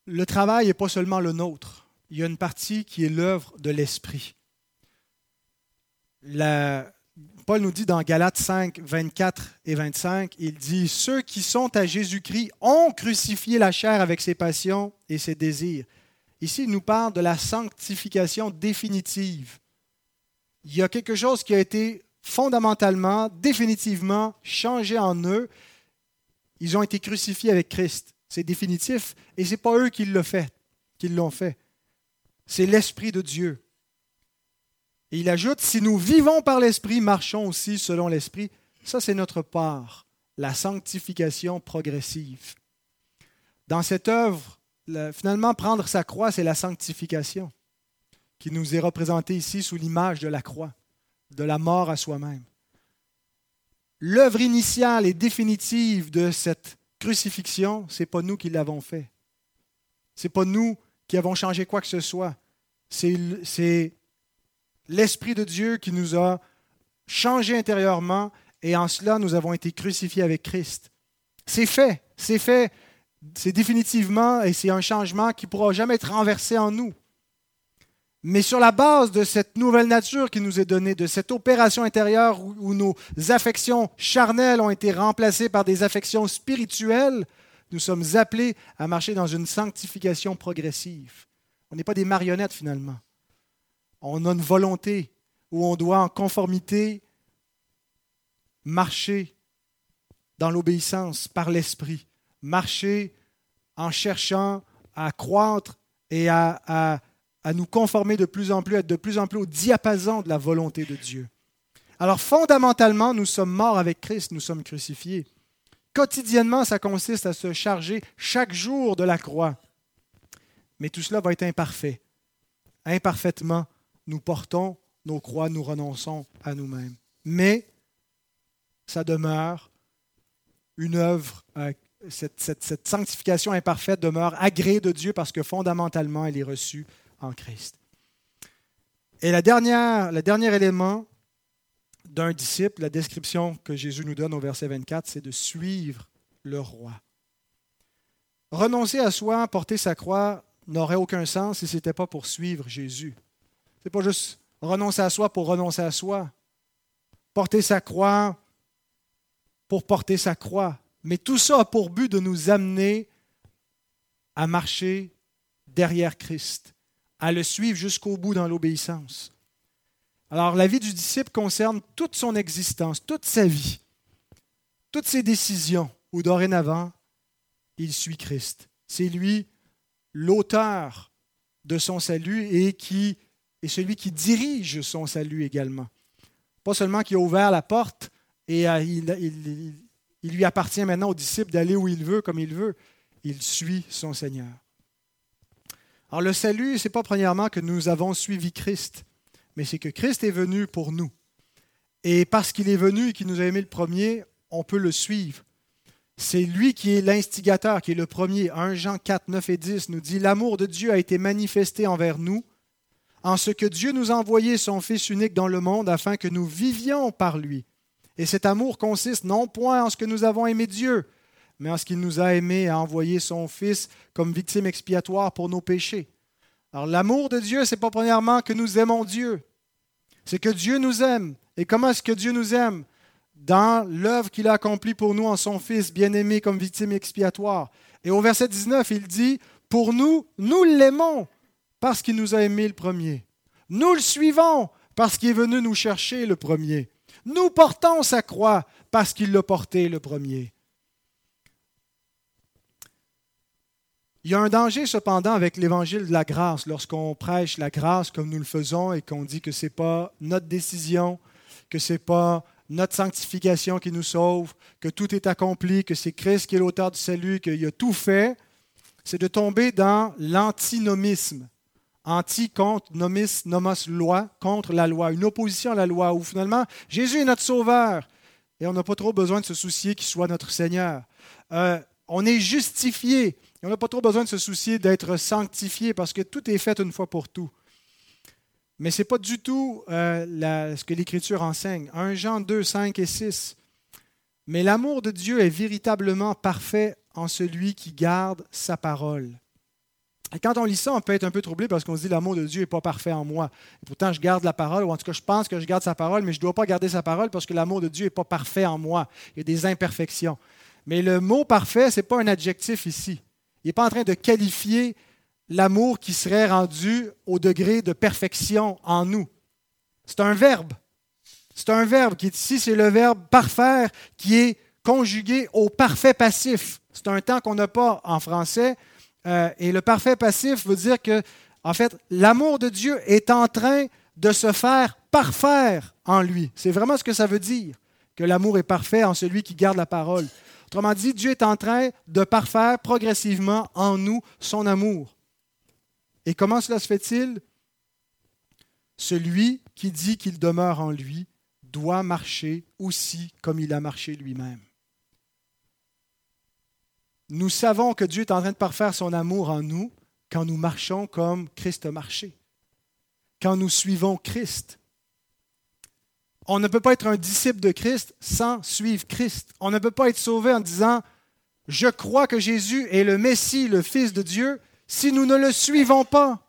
[SPEAKER 1] le travail n'est pas seulement le nôtre. Il y a une partie qui est l'œuvre de l'Esprit. Paul nous dit dans Galates 5, 24 et 25, il dit, Ceux qui sont à Jésus-Christ ont crucifié la chair avec ses passions et ses désirs. Ici, il nous parle de la sanctification définitive il y a quelque chose qui a été fondamentalement, définitivement changé en eux. Ils ont été crucifiés avec Christ. C'est définitif et ce n'est pas eux qui l'ont fait. Qui l'ont fait. C'est l'Esprit de Dieu. Et il ajoute, si nous vivons par l'Esprit, marchons aussi selon l'Esprit. Ça, c'est notre part, la sanctification progressive. Dans cette œuvre, finalement, prendre sa croix, c'est la sanctification qui nous est représenté ici sous l'image de la croix, de la mort à soi-même. L'œuvre initiale et définitive de cette crucifixion, ce n'est pas nous qui l'avons fait. Ce n'est pas nous qui avons changé quoi que ce soit. C'est l'Esprit de Dieu qui nous a changé intérieurement et en cela nous avons été crucifiés avec Christ. C'est fait, c'est fait, c'est définitivement et c'est un changement qui ne pourra jamais être renversé en nous. Mais sur la base de cette nouvelle nature qui nous est donnée, de cette opération intérieure où, nos affections charnelles ont été remplacées par des affections spirituelles, nous sommes appelés à marcher dans une sanctification progressive. On n'est pas des marionnettes finalement. On a une volonté où on doit en conformité marcher dans l'obéissance par l'Esprit, marcher en cherchant à croître et à, à nous conformer de plus en plus, à être de plus en plus au diapason de la volonté de Dieu. Alors fondamentalement, nous sommes morts avec Christ, nous sommes crucifiés. Quotidiennement, ça consiste à se charger chaque jour de la croix. Mais tout cela va être imparfait. Imparfaitement, nous portons nos croix, nous renonçons à nous-mêmes. Mais ça demeure une œuvre, euh, cette, sanctification imparfaite demeure agréée de Dieu parce que fondamentalement, elle est reçue en Christ. Et le dernier élément d'un disciple, la description que Jésus nous donne au verset 24, c'est de suivre le roi. Renoncer à soi, porter sa croix, n'aurait aucun sens si ce n'était pas pour suivre Jésus. Ce n'est pas juste renoncer à soi pour renoncer à soi. Porter sa croix pour porter sa croix. Mais tout ça a pour but de nous amener à marcher derrière Christ, à le suivre jusqu'au bout dans l'obéissance. Alors la vie du disciple concerne toute son existence, toute sa vie, toutes ses décisions, où dorénavant, il suit Christ. C'est lui l'auteur de son salut et qui est celui qui dirige son salut également. Pas seulement qui a ouvert la porte et euh, il, il lui appartient maintenant au disciple d'aller où il veut, comme il veut. Il suit son Seigneur. Alors le salut, ce n'est pas premièrement que nous avons suivi Christ, mais c'est que Christ est venu pour nous. Et parce qu'il est venu et qu'il nous a aimé le premier, on peut le suivre. C'est lui qui est l'instigateur, qui est le premier. 1 Jean 4, 9 et 10 nous dit, L'amour de Dieu a été manifesté envers nous, en ce que Dieu nous a envoyé son Fils unique dans le monde afin que nous vivions par lui. Et cet amour consiste non point en ce que nous avons aimé Dieu, mais en ce qu'il nous a aimé à envoyer son Fils comme victime expiatoire pour nos péchés. Alors l'amour de Dieu, c'est pas premièrement que nous aimons Dieu, c'est que Dieu nous aime. Et comment est-ce que Dieu nous aime? Dans l'œuvre qu'il a accomplie pour nous en son Fils bien-aimé comme victime expiatoire. Et au verset 19, il dit, pour nous, nous l'aimons parce qu'il nous a aimé le premier. Nous le suivons parce qu'il est venu nous chercher le premier. Nous portons sa croix parce qu'il l'a porté le premier. Il y a un danger cependant avec l'évangile de la grâce. Lorsqu'on prêche la grâce comme nous le faisons et qu'on dit que ce n'est pas notre décision, que ce n'est pas notre sanctification qui nous sauve, que tout est accompli, que c'est Christ qui est l'auteur du salut, qu'il a tout fait, c'est de tomber dans l'antinomisme. Anti contre nomis nomos loi contre la loi, une opposition à la loi où finalement Jésus est notre sauveur et on n'a pas trop besoin de se soucier qu'il soit notre Seigneur. Euh, on est justifié et on n'a pas trop besoin de se soucier d'être sanctifié parce que tout est fait une fois pour tout. Mais ce n'est pas du tout euh, ce que l'Écriture enseigne. 1 Jean 2, 5 et 6. Mais l'amour de Dieu est véritablement parfait en celui qui garde sa parole. Et quand on lit ça, on peut être un peu troublé parce qu'on se dit l'amour de Dieu n'est pas parfait en moi. Et pourtant, je garde la parole, ou en tout cas, je pense que je garde sa parole, mais je ne dois pas garder sa parole parce que l'amour de Dieu n'est pas parfait en moi. Il y a des imperfections. Mais le mot parfait, ce n'est pas un adjectif ici. Il n'est pas en train de qualifier l'amour qui serait rendu au degré de perfection en nous. C'est un verbe. C'est un verbe qui est ici, c'est le verbe parfaire qui est conjugué au parfait passif. C'est un temps qu'on n'a pas en français, euh, et le parfait passif veut dire que, en fait, l'amour de Dieu est en train de se faire parfaire en lui. C'est vraiment ce que ça veut dire, que l'amour est parfait en celui qui garde la parole. Autrement dit, Dieu est en train de parfaire progressivement en nous son amour. Et comment cela se fait-il? Celui qui dit qu'il demeure en lui doit marcher aussi comme il a marché lui-même nous savons que Dieu est en train de parfaire son amour en nous quand nous marchons comme Christ a marché, quand nous suivons Christ. On ne peut pas être un disciple de Christ sans suivre Christ. On ne peut pas être sauvé en disant Je crois que Jésus est le Messie, le Fils de Dieu, si nous ne le suivons pas.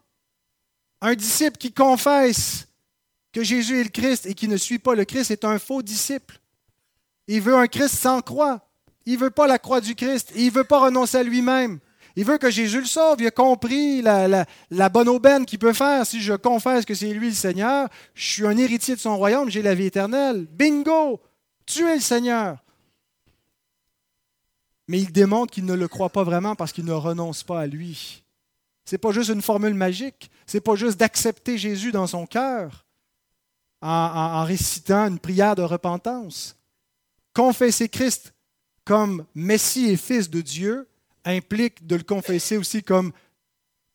[SPEAKER 1] Un disciple qui confesse que Jésus est le Christ et qui ne suit pas le Christ est un faux disciple. Il veut un Christ sans croix. Il ne veut pas la croix du Christ. Il ne veut pas renoncer à lui-même. Il veut que Jésus le sauve. Il a compris la, bonne aubaine qu'il peut faire. Si je confesse que c'est lui le Seigneur, je suis un héritier de son royaume, j'ai la vie éternelle. Bingo! Tu es le Seigneur. Mais il démontre qu'il ne le croit pas vraiment parce qu'il ne renonce pas à lui. Ce n'est pas juste une formule magique. Ce n'est pas juste d'accepter Jésus dans son cœur en récitant une prière de repentance. Confesser Christ comme Messie et Fils de Dieu implique de le confesser aussi comme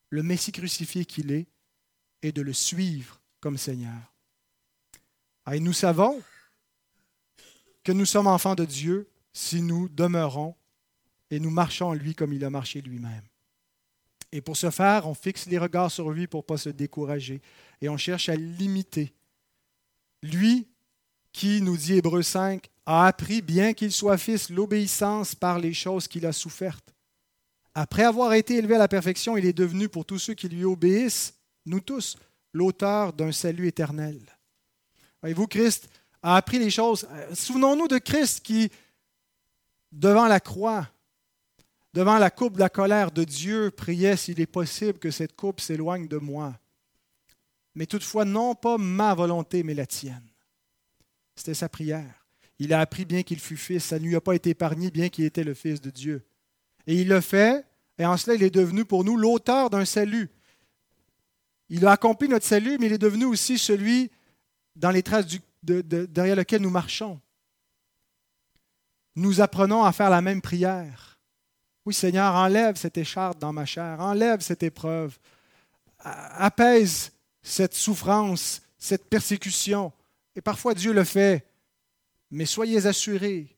[SPEAKER 1] le Messie crucifié qu'il est et de le suivre comme Seigneur. Et nous savons que nous sommes enfants de Dieu si nous demeurons et nous marchons en lui comme il a marché lui-même. Et pour ce faire, on fixe les regards sur lui pour ne pas se décourager et on cherche à l'imiter. Lui qui, nous dit Hébreu 5, a appris, bien qu'il soit fils, l'obéissance par les choses qu'il a souffertes. Après avoir été élevé à la perfection, il est devenu pour tous ceux qui lui obéissent, nous tous, l'auteur d'un salut éternel. Voyez-vous, Christ a appris les choses. Souvenons-nous de Christ qui, devant la croix, devant la coupe de la colère de Dieu, priait s'il est possible que cette coupe s'éloigne de moi. Mais toutefois, non pas ma volonté, mais la tienne. C'était sa prière. Il a appris bien qu'il fut fils. Ça ne lui a pas été épargné bien qu'il était le fils de Dieu. Et il le fait, et en cela, il est devenu pour nous l'auteur d'un salut. Il a accompli notre salut, mais il est devenu aussi celui dans les traces derrière lequel nous marchons. Nous apprenons à faire la même prière. Oui, Seigneur, enlève cette écharpe dans ma chair, enlève cette épreuve, apaise cette souffrance, cette persécution. Et parfois Dieu le fait, mais soyez assurés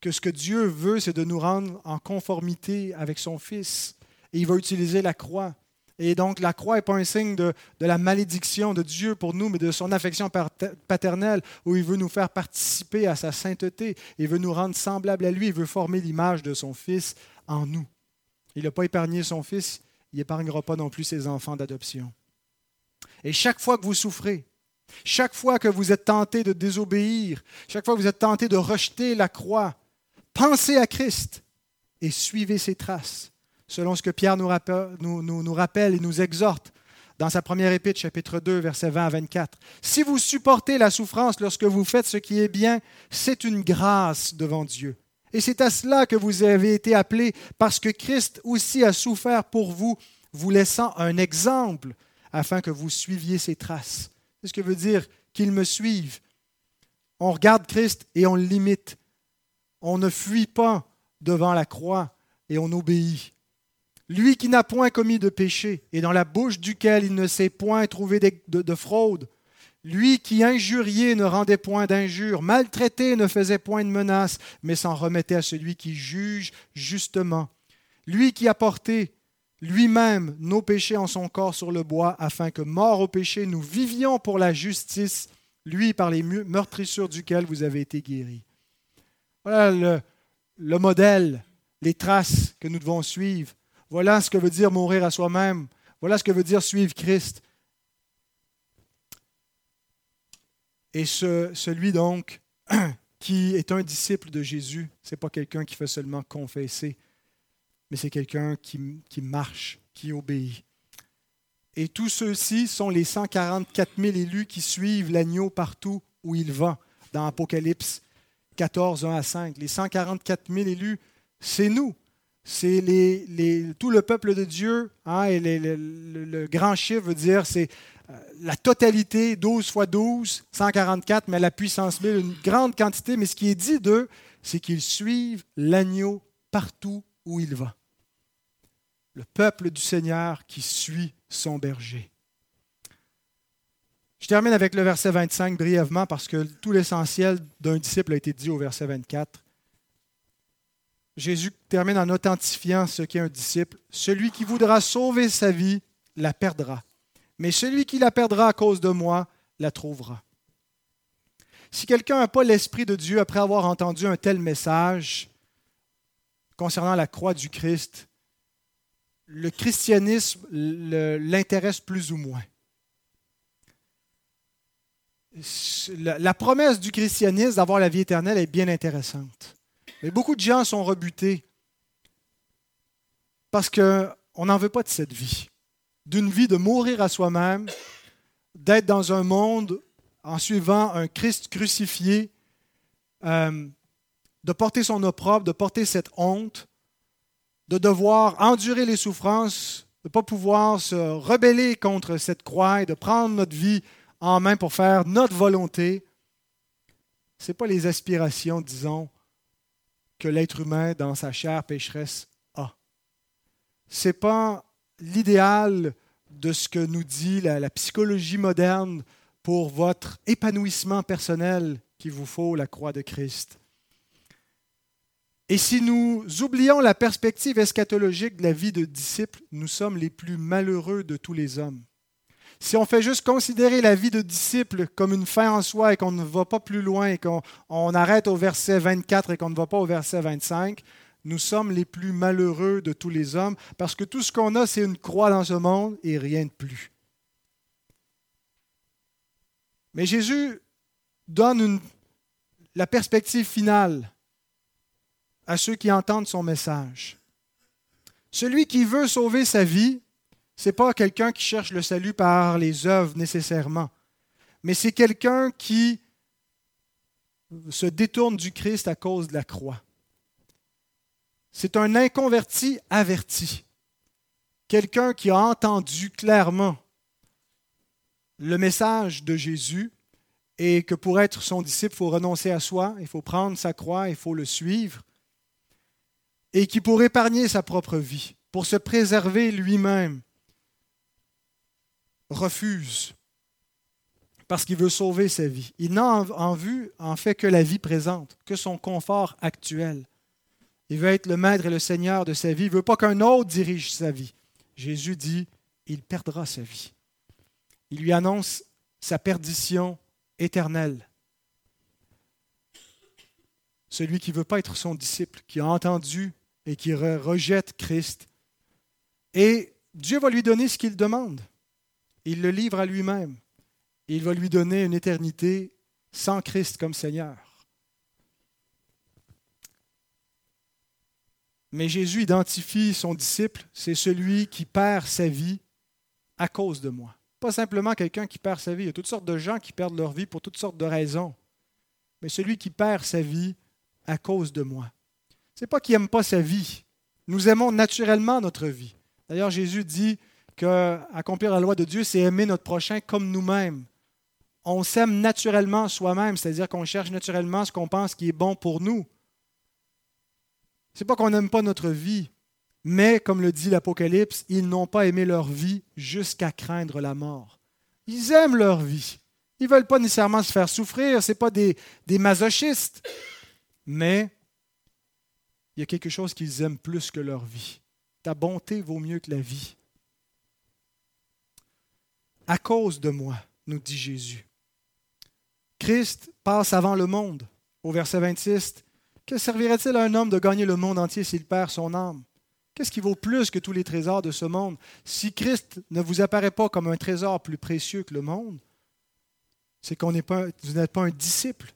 [SPEAKER 1] que ce que Dieu veut, c'est de nous rendre en conformité avec son Fils. Et il va utiliser la croix. Et donc la croix n'est pas un signe de, de, la malédiction de Dieu pour nous, mais de son affection paternelle, où il veut nous faire participer à sa sainteté. Il veut nous rendre semblables à lui. Il veut former l'image de son Fils en nous. Il n'a pas épargné son fils, il n'épargnera pas non plus ses enfants d'adoption. Et chaque fois que vous souffrez, chaque fois que vous êtes tenté de désobéir, chaque fois que vous êtes tenté de rejeter la croix, pensez à Christ et suivez ses traces, selon ce que Pierre nous rappelle, et nous exhorte dans sa première épître, chapitre 2, versets 20 à 24. Si vous supportez la souffrance lorsque vous faites ce qui est bien, c'est une grâce devant Dieu. Et c'est à cela que vous avez été appelés, parce que Christ aussi a souffert pour vous, vous laissant un exemple, afin que vous suiviez ses traces. C'est ce que veut dire qu'ils me suivent. On regarde Christ et on l'imite. On ne fuit pas devant la croix et on obéit. Lui qui n'a point commis de péché et dans la bouche duquel il ne s'est point trouvé de, de fraude, lui qui injuriait ne rendait point d'injures, maltraité ne faisait point de menaces, mais s'en remettait à celui qui juge justement. Lui qui a porté lui-même nos péchés en son corps sur le bois, afin que, mort au péché, nous vivions pour la justice, lui par les meurtrissures duquel vous avez été guéris. Voilà le, le modèle, les traces que nous devons suivre. Voilà ce que veut dire mourir à soi-même. Voilà ce que veut dire suivre Christ. Et ce, celui donc qui est un disciple de Jésus, ce n'est pas quelqu'un qui fait seulement confesser, mais c'est quelqu'un qui, qui, marche, qui obéit. Et tous ceux-ci sont les 144 000 élus qui suivent l'agneau partout où il va, dans Apocalypse 14, 1 à 5. Les 144 000 élus, c'est nous. C'est les, les, tout le peuple de Dieu. Hein, et le, grand chiffre veut dire c'est euh, la totalité, 12 fois 12, 144, mais la puissance 1000, une grande quantité. Mais ce qui est dit d'eux, c'est qu'ils suivent l'agneau partout où il va. Le peuple du Seigneur qui suit son berger. Je termine avec le verset 25 brièvement parce que tout l'essentiel d'un disciple a été dit au verset 24. Jésus termine en authentifiant ce qu'est un disciple. Celui qui voudra sauver sa vie la perdra mais celui qui la perdra à cause de moi la trouvera. Si quelqu'un n'a pas l'Esprit de Dieu après avoir entendu un tel message concernant la croix du Christ, le christianisme l'intéresse plus ou moins. La promesse du christianisme d'avoir la vie éternelle est bien intéressante. Mais beaucoup de gens sont rebutés parce qu'on n'en veut pas de cette vie d'une vie de mourir à soi-même, d'être dans un monde en suivant un Christ crucifié, euh, de porter son opprobre, de porter cette honte, de devoir endurer les souffrances, de ne pas pouvoir se rebeller contre cette croix et de prendre notre vie en main pour faire notre volonté. Ce n'est pas les aspirations, disons, que l'être humain dans sa chair pécheresse a. Ce n'est pas l'idéal de ce que nous dit la, psychologie moderne pour votre épanouissement personnel qu'il vous faut la croix de Christ. Et si nous oublions la perspective eschatologique de la vie de disciple, nous sommes les plus malheureux de tous les hommes. Si on fait juste considérer la vie de disciple comme une fin en soi et qu'on ne va pas plus loin et qu'on arrête au verset 24 et qu'on ne va pas au verset 25, nous sommes les plus malheureux de tous les hommes parce que tout ce qu'on a, c'est une croix dans ce monde et rien de plus. Mais Jésus donne la perspective finale à ceux qui entendent son message. Celui qui veut sauver sa vie, n'est pas quelqu'un qui cherche le salut par les œuvres nécessairement, mais c'est quelqu'un qui se détourne du Christ à cause de la croix. C'est un inconverti averti, quelqu'un qui a entendu clairement le message de Jésus et que pour être son disciple, il faut renoncer à soi, il faut prendre sa croix, il faut le suivre, et qui pour épargner sa propre vie, pour se préserver lui-même, refuse parce qu'il veut sauver sa vie. Il n'a en vue en fait que la vie présente, que son confort actuel. Il veut être le maître et le seigneur de sa vie. Il ne veut pas qu'un autre dirige sa vie. Jésus dit, il perdra sa vie. Il lui annonce sa perdition éternelle. Celui qui ne veut pas être son disciple, qui a entendu et qui rejette Christ. Et Dieu va lui donner ce qu'il demande. Il le livre à lui-même. Il va lui donner une éternité sans Christ comme Seigneur. Mais Jésus identifie son disciple, c'est celui qui perd sa vie à cause de moi. Pas simplement quelqu'un qui perd sa vie. Il y a toutes sortes de gens qui perdent leur vie pour toutes sortes de raisons. Mais celui qui perd sa vie à cause de moi. Ce n'est pas qu'il n'aime pas sa vie. Nous aimons naturellement notre vie. D'ailleurs, Jésus dit qu'accomplir la loi de Dieu, c'est aimer notre prochain comme nous-mêmes. On s'aime naturellement soi-même, c'est-à-dire qu'on cherche naturellement ce qu'on pense qui est bon pour nous. Ce n'est pas qu'on n'aime pas notre vie, mais comme le dit l'Apocalypse, ils n'ont pas aimé leur vie jusqu'à craindre la mort. Ils aiment leur vie. Ils veulent pas nécessairement se faire souffrir, ce n'est pas des, des masochistes, mais il y a quelque chose qu'ils aiment plus que leur vie. Ta bonté vaut mieux que la vie à cause de moi, nous dit Jésus. Christ passe avant le monde. Au verset 26, que servirait-il à un homme de gagner le monde entier s'il perd son âme? Qu'est-ce qui vaut plus que tous les trésors de ce monde? Si Christ ne vous apparaît pas comme un trésor plus précieux que le monde, c'est qu'on n'est vous n'êtes pas un disciple.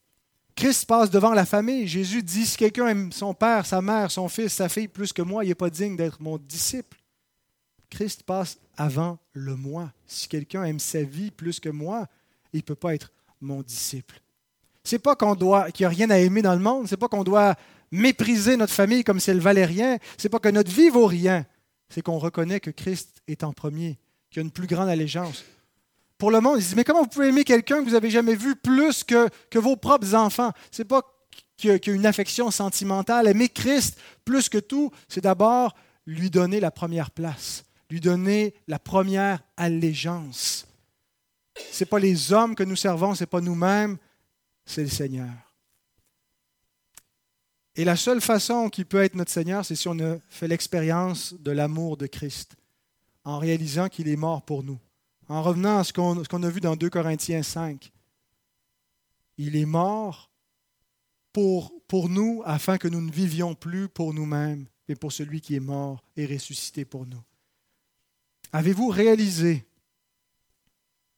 [SPEAKER 1] Christ passe devant la famille. Jésus dit, si quelqu'un aime son père, sa mère, son fils, sa fille plus que moi, il n'est pas digne d'être mon disciple. Christ passe avant le moi. Si quelqu'un aime sa vie plus que moi, il ne peut pas être mon disciple. C'est pas qu'on doit qu'il n'y a rien à aimer dans le monde, c'est pas qu'on doit mépriser notre famille comme si elle valait rien, c'est pas que notre vie vaut rien, c'est qu'on reconnaît que Christ est en premier, qu'il y a une plus grande allégeance. Pour le monde, ils disent Mais comment vous pouvez aimer quelqu'un que vous n'avez jamais vu plus que, vos propres enfants? C'est pas qu'il y a une affection sentimentale. Aimer Christ plus que tout, c'est d'abord lui donner la première place lui donner la première allégeance. Ce n'est pas les hommes que nous servons, ce n'est pas nous-mêmes, c'est le Seigneur. Et la seule façon qu'il peut être notre Seigneur, c'est si on a fait l'expérience de l'amour de Christ, en réalisant qu'il est mort pour nous, en revenant à ce qu'on a vu dans 2 Corinthiens 5. Il est mort pour, pour nous afin que nous ne vivions plus pour nous-mêmes, mais pour celui qui est mort et ressuscité pour nous. Avez-vous réalisé,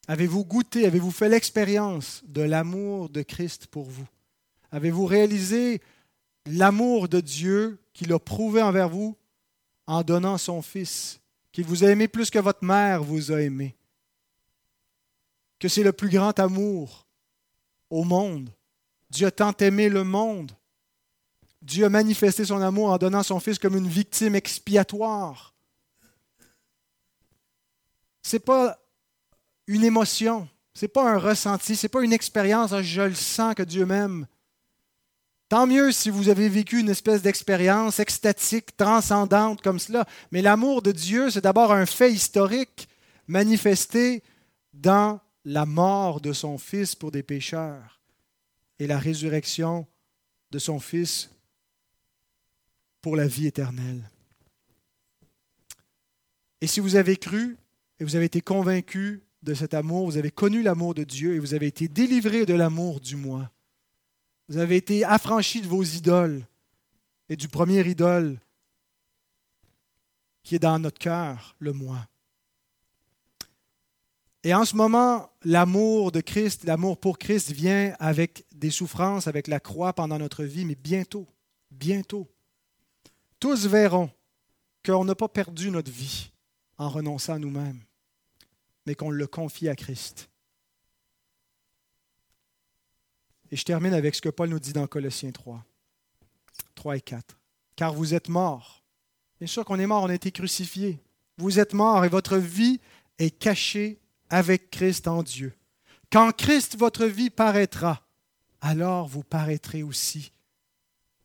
[SPEAKER 1] avez-vous goûté, avez-vous fait l'expérience de l'amour de Christ pour vous? Avez-vous réalisé l'amour de Dieu qu'il a prouvé envers vous en donnant son Fils, qu'il vous a aimé plus que votre mère vous a aimé, que c'est le plus grand amour au monde. Dieu a tant aimé le monde. Dieu a manifesté son amour en donnant son Fils comme une victime expiatoire n'est pas une émotion, ce n'est pas un ressenti, ce n'est pas une expérience, ah, je le sens que Dieu m'aime. Tant mieux si vous avez vécu une espèce d'expérience extatique, transcendante comme cela. Mais l'amour de Dieu, c'est d'abord un fait historique manifesté dans la mort de son Fils pour des pécheurs et la résurrection de son Fils pour la vie éternelle. Et si vous avez cru et vous avez été convaincu de cet amour, vous avez connu l'amour de Dieu et vous avez été délivré de l'amour du moi. Vous avez été affranchi de vos idoles et du premier idole qui est dans notre cœur, le moi. Et en ce moment, l'amour de Christ, l'amour pour Christ vient avec des souffrances, avec la croix pendant notre vie, mais bientôt, bientôt, tous verront qu'on n'a pas perdu notre vie en renonçant à nous-mêmes, mais qu'on le confie à Christ. Et je termine avec ce que Paul nous dit dans Colossiens 3, 3 et 4. Car vous êtes morts. Bien sûr qu'on est mort, on a été crucifiés. Vous êtes morts et votre vie est cachée avec Christ en Dieu. Quand Christ, votre vie, paraîtra, alors vous paraîtrez aussi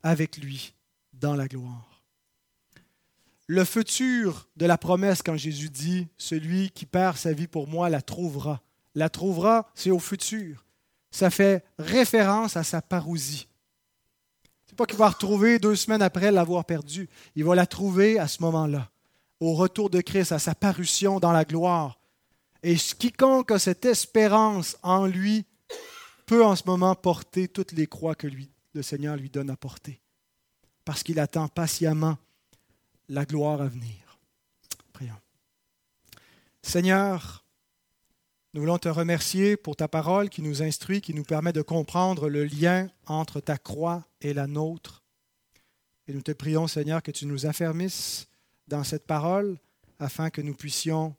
[SPEAKER 1] avec lui dans la gloire le futur de la promesse quand Jésus dit Celui qui perd sa vie pour moi la trouvera. La trouvera, c'est au futur. Ça fait référence à sa parousie. C'est pas qu'il va retrouver deux semaines après l'avoir perdue. Il va la trouver à ce moment-là, au retour de Christ, à sa parution dans la gloire. Et quiconque a cette espérance en lui peut en ce moment porter toutes les croix que le Seigneur lui donne à porter. Parce qu'il attend patiemment la gloire à venir. Prions. Seigneur, nous voulons te remercier pour ta parole qui nous instruit, qui nous permet de comprendre le lien entre ta croix et la nôtre. Et nous te prions, Seigneur, que tu nous affermisses dans cette parole afin que nous puissions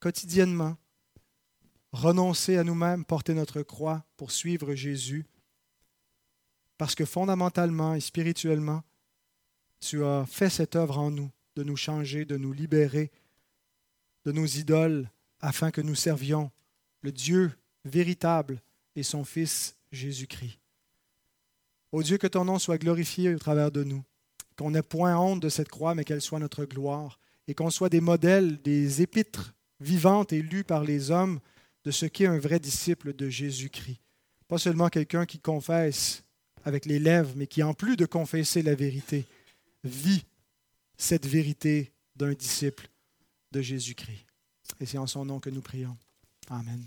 [SPEAKER 1] quotidiennement renoncer à nous-mêmes, porter notre croix pour suivre Jésus. Parce que fondamentalement et spirituellement, tu as fait cette œuvre en nous, de nous changer, de nous libérer de nos idoles, afin que nous servions le Dieu véritable et son Fils Jésus-Christ. Ô Dieu, que ton nom soit glorifié au travers de nous, qu'on n'ait point honte de cette croix, mais qu'elle soit notre gloire, et qu'on soit des modèles, des épîtres vivantes et lues par les hommes de ce qu'est un vrai disciple de Jésus-Christ. Pas seulement quelqu'un qui confesse avec les lèvres, mais qui, en plus de confesser la vérité, vit cette vérité d'un disciple de Jésus-Christ. Et c'est en son nom que nous prions. Amen.